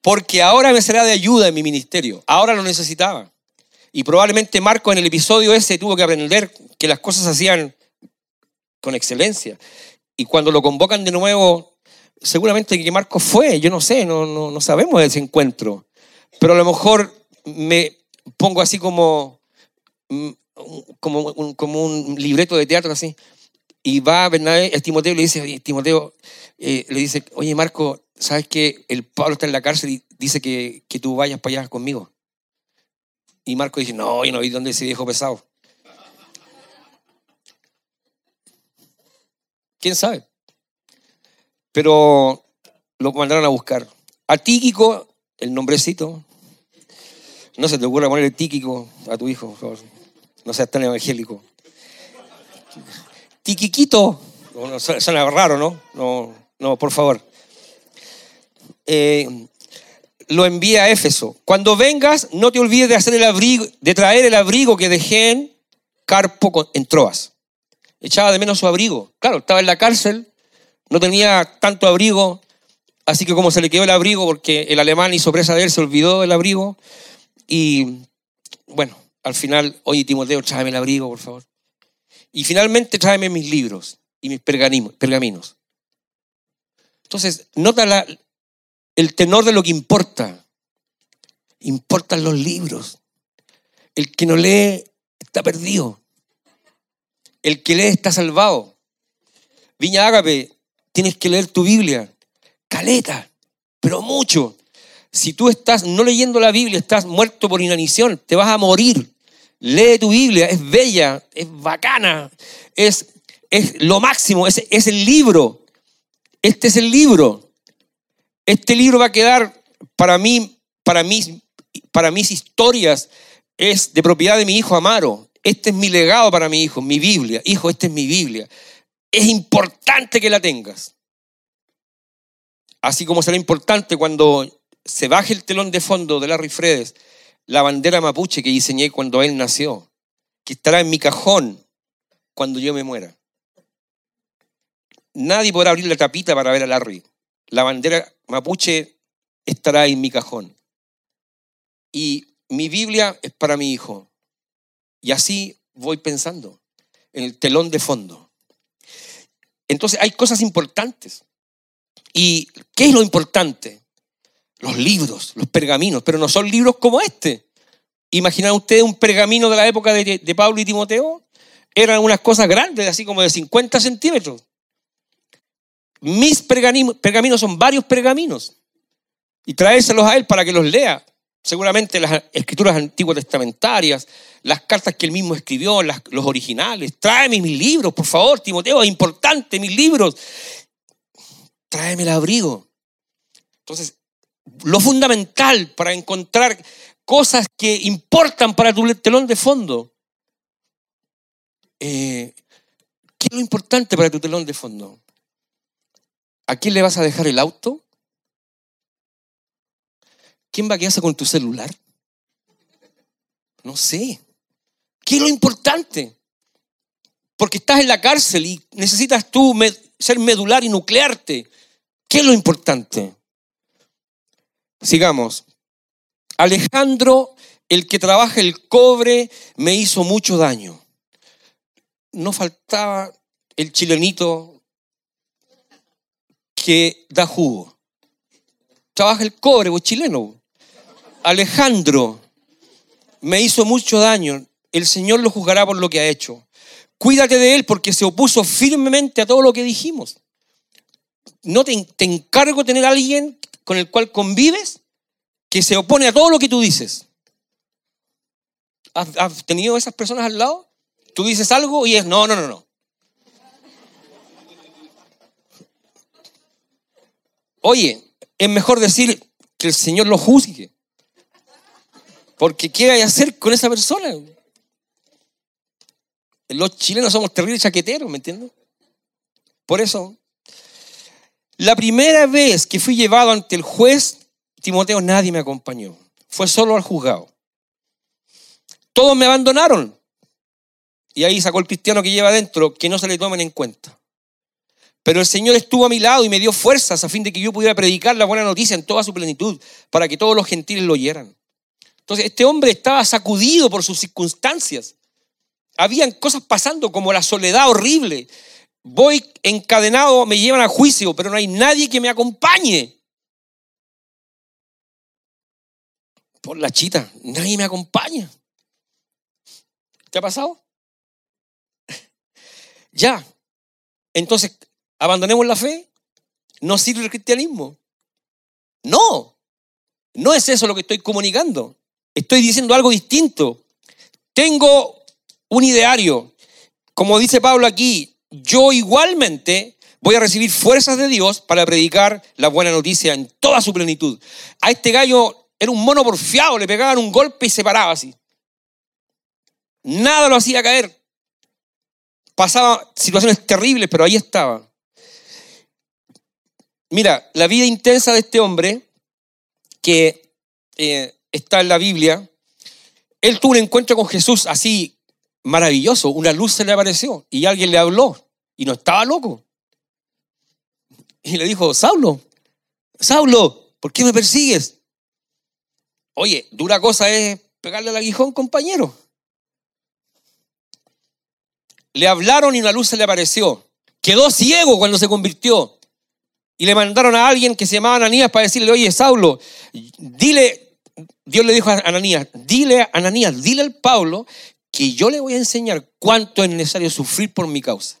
Porque ahora me será de ayuda en mi ministerio. Ahora lo necesitaba. Y probablemente Marco en el episodio ese tuvo que aprender que las cosas se hacían con excelencia. Y cuando lo convocan de nuevo, seguramente que Marco fue, yo no sé, no, no, no sabemos de ese encuentro. Pero a lo mejor me pongo así como como un, como un libreto de teatro así. Y va Bernabé, a Timoteo le dice, Timoteo eh, le dice, oye Marco, ¿sabes que el Pablo está en la cárcel y dice que, que tú vayas para allá conmigo? Y Marco dice, no, yo no vi dónde ese viejo pesado. ¿Quién sabe? Pero lo mandaron a buscar. A Tíquico, el nombrecito. No se te ocurra ponerle Tíquico a tu hijo, por favor no seas tan evangélico. Tiquiquito, suena raro, ¿no? No, no, por favor. Eh, lo envía a Éfeso. Cuando vengas, no te olvides de hacer el abrigo, de traer el abrigo que dejé en Carpo en Troas. Echaba de menos su abrigo. Claro, estaba en la cárcel, no tenía tanto abrigo, así que como se le quedó el abrigo, porque el alemán hizo presa de él, se olvidó del abrigo. Y bueno, al final, oye Timoteo, tráeme el abrigo, por favor. Y finalmente tráeme mis libros y mis pergaminos. Entonces, nota el tenor de lo que importa. Importan los libros. El que no lee está perdido. El que lee está salvado. Viña Ágape, tienes que leer tu Biblia. Caleta, pero mucho. Si tú estás no leyendo la Biblia, estás muerto por inanición, te vas a morir. Lee tu Biblia, es bella, es bacana, es, es lo máximo, es, es el libro. Este es el libro. Este libro va a quedar para mí, para mis, para mis historias, es de propiedad de mi hijo Amaro. Este es mi legado para mi hijo, mi Biblia. Hijo, esta es mi Biblia. Es importante que la tengas. Así como será importante cuando se baje el telón de fondo de Larry Fredes, la bandera mapuche que diseñé cuando él nació, que estará en mi cajón cuando yo me muera. Nadie podrá abrir la tapita para ver a Larry. La bandera mapuche estará en mi cajón. Y mi Biblia es para mi hijo. Y así voy pensando, en el telón de fondo. Entonces hay cosas importantes. ¿Y qué es lo importante? Los libros, los pergaminos, pero no son libros como este. ¿Imaginan ustedes un pergamino de la época de, Pablo y Timoteo? Eran unas cosas grandes, así como de 50 centímetros. Mis pergaminos, son varios pergaminos. Y traérselos a él para que los lea. Seguramente las escrituras antiguas testamentarias, las cartas que él mismo escribió, los originales. Tráeme mis libros, por favor, Timoteo, es importante, mis libros. Tráeme el abrigo. Entonces, lo fundamental para encontrar cosas que importan para tu telón de fondo. Eh, ¿Qué es lo importante para tu telón de fondo? ¿A quién le vas a dejar el auto? ¿Quién va a quedarse con tu celular? No sé. ¿Qué es lo importante? Porque estás en la cárcel y necesitas tú ser medular y nuclearte. ¿Qué es lo importante? Sigamos. Alejandro, el que trabaja el cobre, me hizo mucho daño. No faltaba el chilenito que da jugo. Trabaja el cobre, vos chileno. Alejandro me hizo mucho daño. El Señor lo juzgará por lo que ha hecho. Cuídate de él porque se opuso firmemente a todo lo que dijimos. No te, te encargo tener a alguien con el cual convives que se opone a todo lo que tú dices. ¿Has, tenido esas personas al lado? Tú dices algo y es, no, no, no, no. Oye, es mejor decir que el Señor lo juzgue. Porque ¿qué hay a hacer con esa persona? Los chilenos somos terribles chaqueteros, ¿me entiendes? Por eso, la primera vez que fui llevado ante el juez, Timoteo nadie me acompañó. Fue solo al juzgado. Todos me abandonaron. Y ahí sacó el cristiano que lleva adentro que no se le tomen en cuenta. Pero el Señor estuvo a mi lado y me dio fuerzas a fin de que yo pudiera predicar la buena noticia en toda su plenitud, para que todos los gentiles lo oyeran. Entonces, este hombre estaba sacudido por sus circunstancias. Habían cosas pasando como la soledad horrible. Voy encadenado, me llevan a juicio, pero no hay nadie que me acompañe. Por la chita, nadie me acompaña. ¿Qué ha pasado? <laughs> ya. Entonces, abandonemos la fe, no sirve el cristianismo. No, no es eso lo que estoy comunicando. Estoy diciendo algo distinto. Tengo un ideario. Como dice Pablo aquí, yo igualmente voy a recibir fuerzas de Dios para predicar la buena noticia en toda su plenitud. A este gallo era un mono porfiado, le pegaban un golpe y se paraba así. Nada lo hacía caer. Pasaba situaciones terribles, pero ahí estaba. Mira, la vida intensa de este hombre, que eh, está en la Biblia, él tuvo un encuentro con Jesús así maravilloso, una luz se le apareció y alguien le habló y no estaba loco. Y le dijo, Saulo, Saulo, ¿por qué me persigues? Oye, dura cosa es pegarle al aguijón, compañero. Le hablaron y una luz se le apareció. Quedó ciego cuando se convirtió. Y le mandaron a alguien que se llamaba Ananías para decirle, oye, Saulo, dile, Dios le dijo a Ananías, dile a Ananías, dile al Pablo que yo le voy a enseñar cuánto es necesario sufrir por mi causa.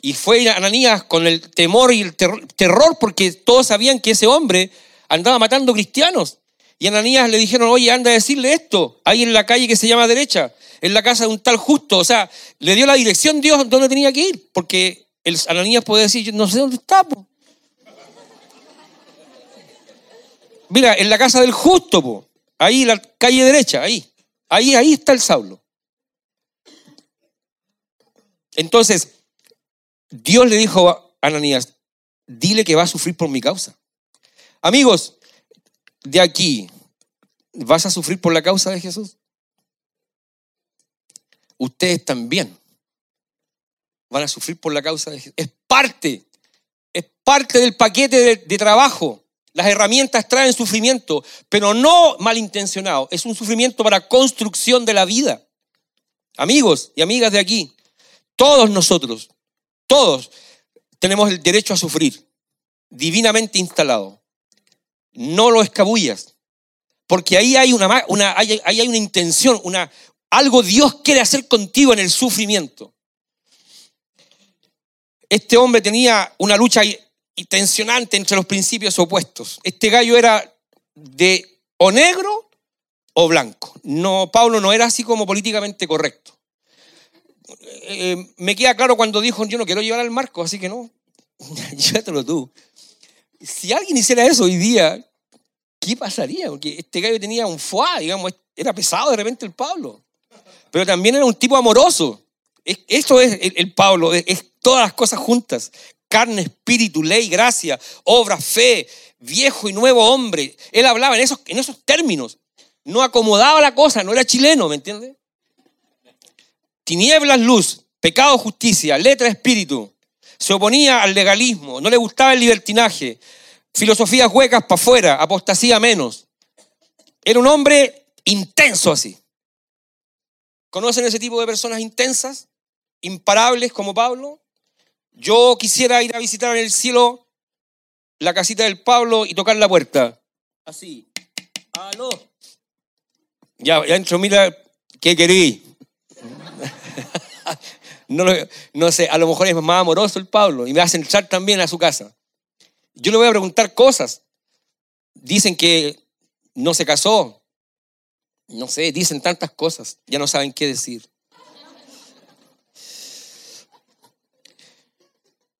Y fue Ananías con el temor y el terror porque todos sabían que ese hombre andaba matando cristianos. Y Ananías le dijeron, oye, anda a decirle esto, ahí en la calle que se llama derecha, en la casa de un tal justo. O sea, le dio la dirección Dios donde tenía que ir, porque el Ananías puede decir, no sé dónde está. Mira, en la casa del justo, po. ahí, la calle derecha, ahí. Ahí, ahí está el Saulo. Entonces, Dios le dijo a Ananías, dile que va a sufrir por mi causa. Amigos, de aquí, ¿vas a sufrir por la causa de Jesús? Ustedes también van a sufrir por la causa de Jesús. Es parte, es parte del paquete de, de trabajo. Las herramientas traen sufrimiento, pero no malintencionado. Es un sufrimiento para construcción de la vida. Amigos y amigas de aquí, todos nosotros, todos tenemos el derecho a sufrir, divinamente instalado. No lo escabullas, porque ahí hay una, una, ahí hay una intención, una, algo Dios quiere hacer contigo en el sufrimiento. Este hombre tenía una lucha tensionante entre los principios opuestos. Este gallo era de o negro o blanco. No, Pablo no era así como políticamente correcto. Eh, me queda claro cuando dijo, yo no quiero llevar al marco, así que no, <laughs> llévatelo tú. Si alguien hiciera eso hoy día, ¿qué pasaría? Porque este gallo tenía un foie, digamos, era pesado de repente el Pablo. Pero también era un tipo amoroso. Esto es el, Pablo, es todas las cosas juntas carne, espíritu, ley, gracia, obra, fe, viejo y nuevo hombre. Él hablaba en esos, en esos términos. No acomodaba la cosa, no era chileno, ¿me entiendes? Tinieblas, luz, pecado, justicia, letra, espíritu. Se oponía al legalismo, no le gustaba el libertinaje, filosofías huecas para afuera, apostasía menos. Era un hombre intenso así. ¿Conocen ese tipo de personas intensas, imparables como Pablo? Yo quisiera ir a visitar en el cielo la casita del Pablo y tocar la puerta. Así. Aló. Ya, ya entro, mira, ¿qué querí? <laughs> no, no sé, a lo mejor es más amoroso el Pablo y me hace entrar también a su casa. Yo le voy a preguntar cosas. Dicen que no se casó. No sé, dicen tantas cosas. Ya no saben qué decir.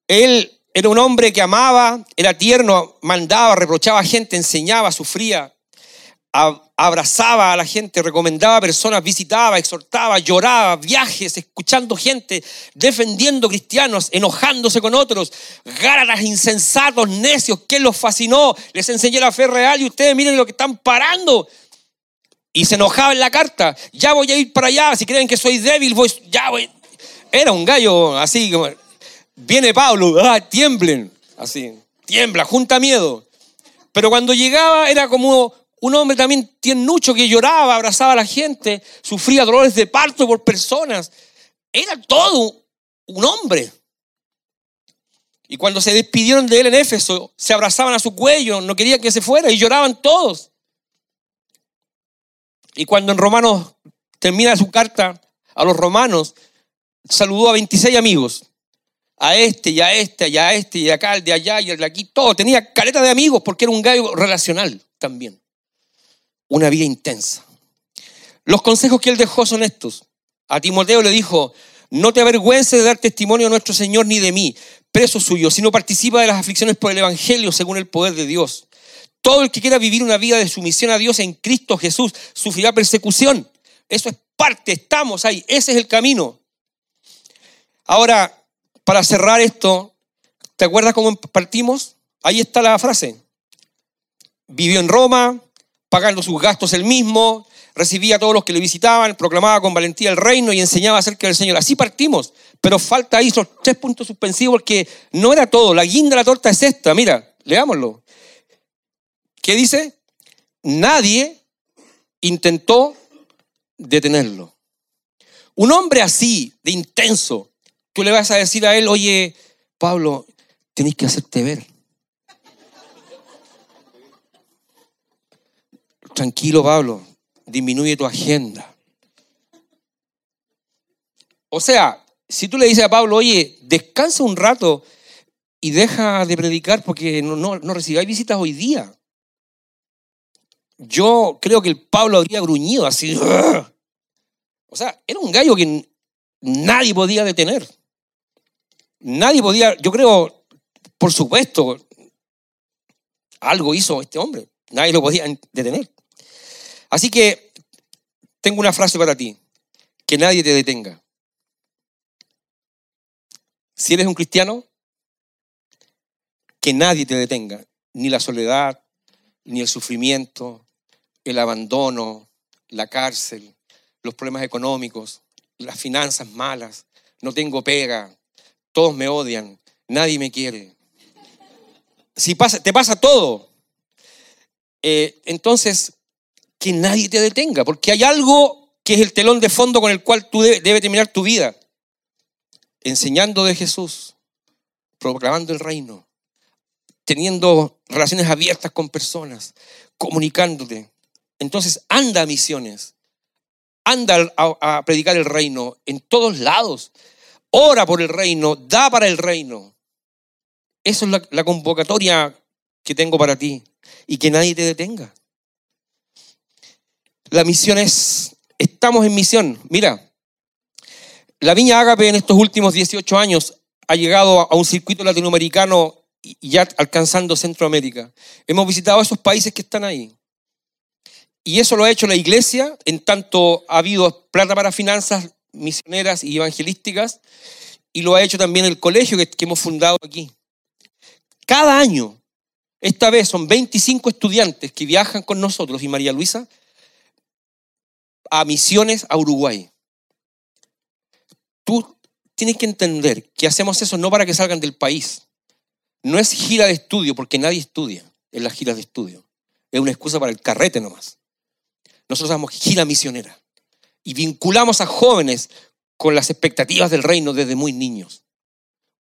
Él era un hombre que amaba, era tierno, mandaba, reprochaba a gente, enseñaba, sufría, abrazaba a la gente, recomendaba a personas, visitaba, exhortaba, lloraba, viajes, escuchando gente, defendiendo cristianos, enojándose con otros, gáratas, insensatos, necios, ¿qué los fascinó? Les enseñé la fe real y ustedes miren lo que están parando. Y se enojaba en la carta, ya voy a ir para allá, si creen que soy débil, voy, ya voy. Era un gallo así como Viene Pablo, ah, tiemblen, así, tiembla, junta miedo. Pero cuando llegaba era como un hombre también tiernucho que lloraba, abrazaba a la gente, sufría dolores de parto por personas. Era todo un hombre. Y cuando se despidieron de él en Éfeso, se abrazaban a su cuello, no querían que se fuera y lloraban todos. Y cuando en Romanos termina su carta a los romanos, saludó a 26 amigos a este y a este y a este y acá, el de allá y el de aquí, todo. Tenía caleta de amigos porque era un gallo relacional también. Una vida intensa. Los consejos que él dejó son estos. A Timoteo le dijo, no te avergüences de dar testimonio a nuestro Señor ni de mí, preso suyo, sino participa de las aflicciones por el Evangelio según el poder de Dios. Todo el que quiera vivir una vida de sumisión a Dios en Cristo Jesús sufrirá persecución. Eso es parte, estamos ahí, ese es el camino. Ahora, para cerrar esto, ¿te acuerdas cómo partimos? Ahí está la frase. Vivió en Roma, pagando sus gastos él mismo, recibía a todos los que le visitaban, proclamaba con valentía el reino y enseñaba acerca del Señor. Así partimos, pero falta ahí esos tres puntos suspensivos porque no era todo. La guinda de la torta es esta, mira, leámoslo. ¿Qué dice? Nadie intentó detenerlo. Un hombre así, de intenso, Tú le vas a decir a él, oye, Pablo, tenés que hacerte ver. Tranquilo, Pablo, disminuye tu agenda. O sea, si tú le dices a Pablo, oye, descansa un rato y deja de predicar porque no, no, no recibáis visitas hoy día. Yo creo que el Pablo habría gruñido así. <laughs> O sea, era un gallo que nadie podía detener. Nadie podía, yo creo, por supuesto, algo hizo este hombre. Nadie lo podía detener. Así que tengo una frase para ti. Que nadie te detenga. Si eres un cristiano, que nadie te detenga. Ni la soledad, ni el sufrimiento, el abandono, la cárcel, los problemas económicos, las finanzas malas, no tengo pega, todos me odian, nadie me quiere. Si pasa, te pasa todo, eh, entonces que nadie te detenga, porque hay algo que es el telón de fondo con el cual tú debes debe terminar tu vida, enseñando de Jesús, proclamando el reino, teniendo relaciones abiertas con personas, comunicándote. Entonces anda a misiones, anda a, predicar el reino en todos lados, ora por el reino, da para el reino. Esa es la convocatoria que tengo para ti y que nadie te detenga. La misión es, estamos en misión. Mira, la Viña Ágape en estos últimos 18 años ha llegado a un circuito latinoamericano y ya alcanzando Centroamérica. Hemos visitado esos países que están ahí. Y eso lo ha hecho la iglesia, en tanto ha habido plata para finanzas misioneras y evangelísticas, y lo ha hecho también el colegio que, hemos fundado aquí. Cada año, esta vez son 25 estudiantes que viajan con nosotros y María Luisa a misiones a Uruguay. Tú tienes que entender que hacemos eso no para que salgan del país. No es gira de estudio, porque nadie estudia en las giras de estudio. Es una excusa para el carrete nomás. Nosotros hacemos gira misionera y vinculamos a jóvenes con las expectativas del reino desde muy niños.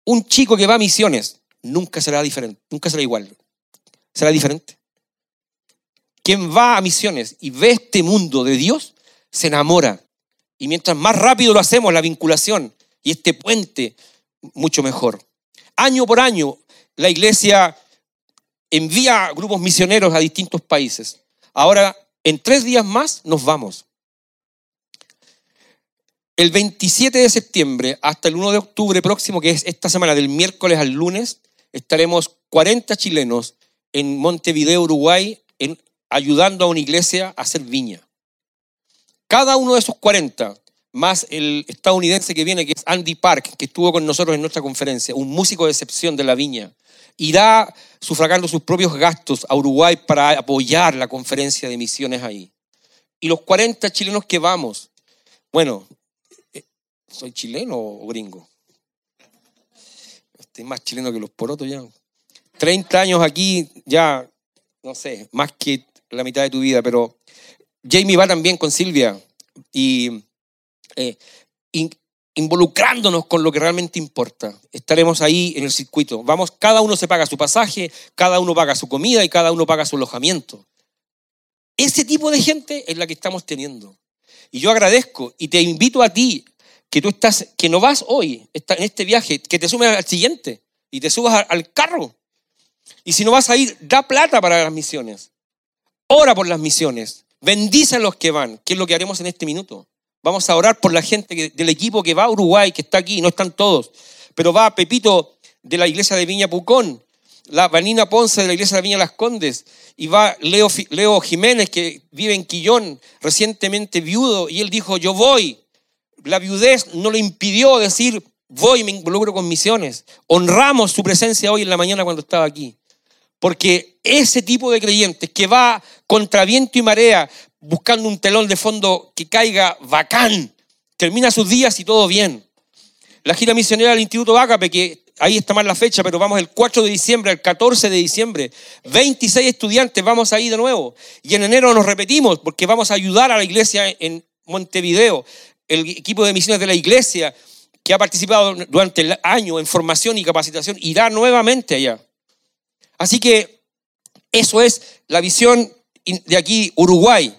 Un chico que va a misiones nunca será diferente, nunca será igual. Será diferente. Quien va a misiones y ve este mundo de Dios se enamora. Y mientras más rápido lo hacemos, la vinculación y este puente, mucho mejor. Año por año, la iglesia envía grupos misioneros a distintos países. Ahora, en tres días más, nos vamos. El 27 de septiembre hasta el 1 de octubre próximo, que es esta semana, del miércoles al lunes, estaremos 40 chilenos en Montevideo, Uruguay, ayudando a una iglesia a hacer viña. Cada uno de esos 40, más el estadounidense que viene, que es Andy Park, que estuvo con nosotros en nuestra conferencia, un músico de excepción de la viña, irá sufragando sus propios gastos a Uruguay para apoyar la conferencia de misiones ahí. Y los 40 chilenos que vamos, bueno, ¿soy chileno o gringo? Estoy más chileno que los porotos ya. 30 años aquí, ya, no sé, más que la mitad de tu vida, pero Jamie va también con Silvia y eh, involucrándonos con lo que realmente importa. Estaremos ahí en el circuito. Vamos, cada uno se paga su pasaje, cada uno paga su comida y cada uno paga su alojamiento. Ese tipo de gente es la que estamos teniendo. Y yo agradezco y te invito a ti que tú estás, que no vas hoy en este viaje, que te sumes al siguiente y te subas al carro. Y si no vas a ir, da plata para las misiones. Ora por las misiones. Bendice a los que van, que es lo que haremos en este minuto. Vamos a orar por la gente del equipo que va a Uruguay, que está aquí, no están todos, pero va Pepito de la iglesia de Viña Pucón, la Vanina Ponce de la iglesia de Viña Las Condes, y va Leo, Leo Jiménez, que vive en Quillón, recientemente viudo, y él dijo, yo voy. La viudez no le impidió decir, voy, me involucro con misiones. Honramos su presencia hoy en la mañana cuando estaba aquí. Porque ese tipo de creyentes que va contra viento y marea buscando un telón de fondo que caiga bacán, termina sus días y todo bien. La gira misionera del Instituto Ágape, que ahí está mal la fecha, pero vamos el 4 de diciembre, el 14 de diciembre, 26 estudiantes, vamos ahí de nuevo. Y en enero nos repetimos porque vamos a ayudar a la iglesia en Montevideo, el equipo de misiones de la iglesia que ha participado durante el año en formación y capacitación, irá nuevamente allá. Así que eso es la visión de aquí, Uruguay.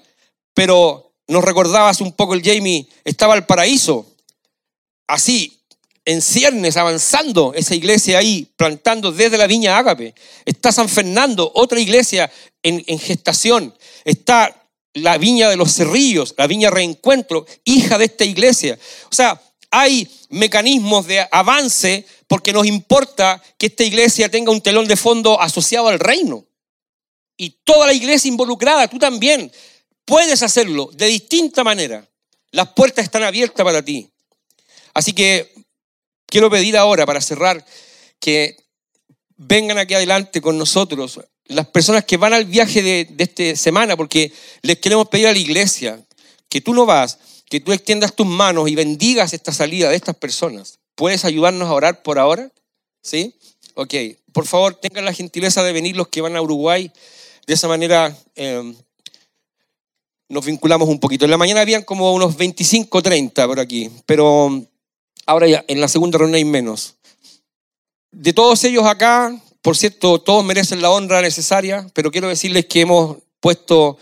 Pero nos recordabas un poco el Jamie, estaba el paraíso, así, en ciernes, avanzando esa iglesia ahí, plantando desde la viña Ágape. Está San Fernando, otra iglesia en, en gestación. Está la viña de los cerrillos, la viña reencuentro, hija de esta iglesia. O sea, hay mecanismos de avance porque nos importa que esta iglesia tenga un telón de fondo asociado al reino. Y toda la iglesia involucrada, tú también, puedes hacerlo de distinta manera. Las puertas están abiertas para ti. Así que quiero pedir ahora, para cerrar, que vengan aquí adelante con nosotros las personas que van al viaje de, de esta semana, porque les queremos pedir a la iglesia que tú no vas, que tú extiendas tus manos y bendigas esta salida de estas personas. ¿Puedes ayudarnos a orar por ahora? ¿Sí? Ok. Por favor, tengan la gentileza de venir los que van a Uruguay. De esa manera eh, nos vinculamos un poquito. En la mañana habían como unos 25, 30 por aquí, pero ahora ya, en la segunda reunión hay menos. De todos ellos acá, por cierto, todos merecen la honra necesaria, pero quiero decirles que hemos puesto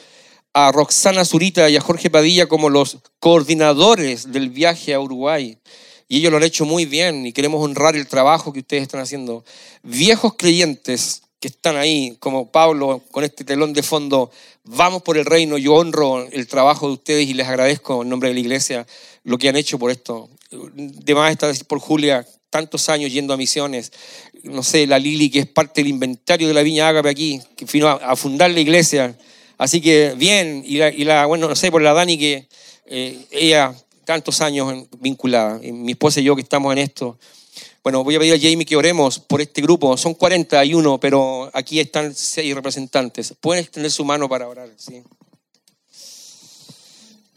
a Roxana Zurita y a Jorge Padilla como los coordinadores del viaje a Uruguay. Y ellos lo han hecho muy bien y queremos honrar el trabajo que ustedes están haciendo. Viejos creyentes que están ahí, como Pablo con este telón de fondo, vamos por el reino, yo honro el trabajo de ustedes y les agradezco en nombre de la iglesia lo que han hecho por esto. De más está decir por Julia, tantos años yendo a misiones, no sé, la Lili que es parte del inventario de la Viña Ágape aquí, que vino a, fundar la iglesia. Así que bien, y la, y la, bueno, no sé, por la Dani que eh, ella tantos años vinculada, mi esposa y yo que estamos en esto. Bueno, voy a pedir a Jamie que oremos por este grupo. Son 41, pero aquí están seis representantes. Pueden extender su mano para orar. ¿sí?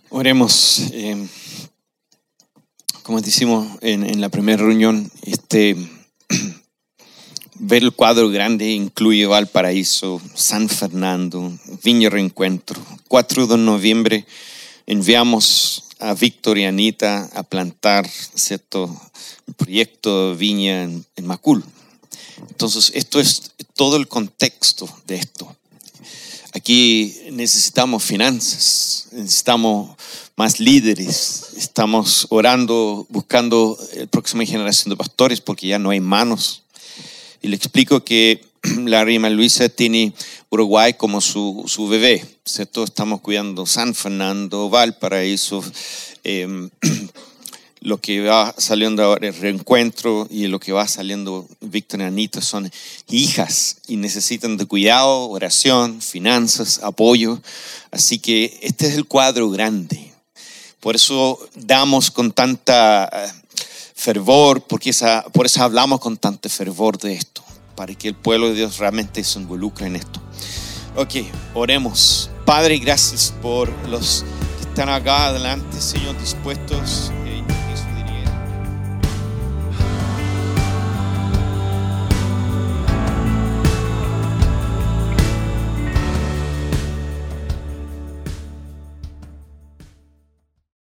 Oremos. Eh, como decimos en, en, la primera reunión, este, <clears throat> ver el cuadro grande incluye Valparaíso, San Fernando, Viña Reencuentro. 4 de noviembre enviamos a Víctor y Anita a plantar cierto proyecto viña en, Macul. Entonces, esto es todo el contexto de esto. Aquí necesitamos finanzas, necesitamos más líderes, estamos orando, buscando la próxima generación de pastores porque ya no hay manos. Y le explico que <clears throat> la Rima Luisa tiene Uruguay como su, su bebé. ¿cierto? Estamos cuidando San Fernando, Valparaíso, eh, <clears throat> lo que va saliendo ahora el reencuentro y lo que va saliendo Víctor y Anita son hijas y necesitan de cuidado, oración, finanzas, apoyo. Así que este es el cuadro grande. Por eso damos con tanta eh, fervor, porque esa, por eso hablamos con tanto fervor de esto, para que el pueblo de Dios realmente se involucre en esto. Ok, oremos. Padre, gracias por los están acá adelante, Señor, dispuestos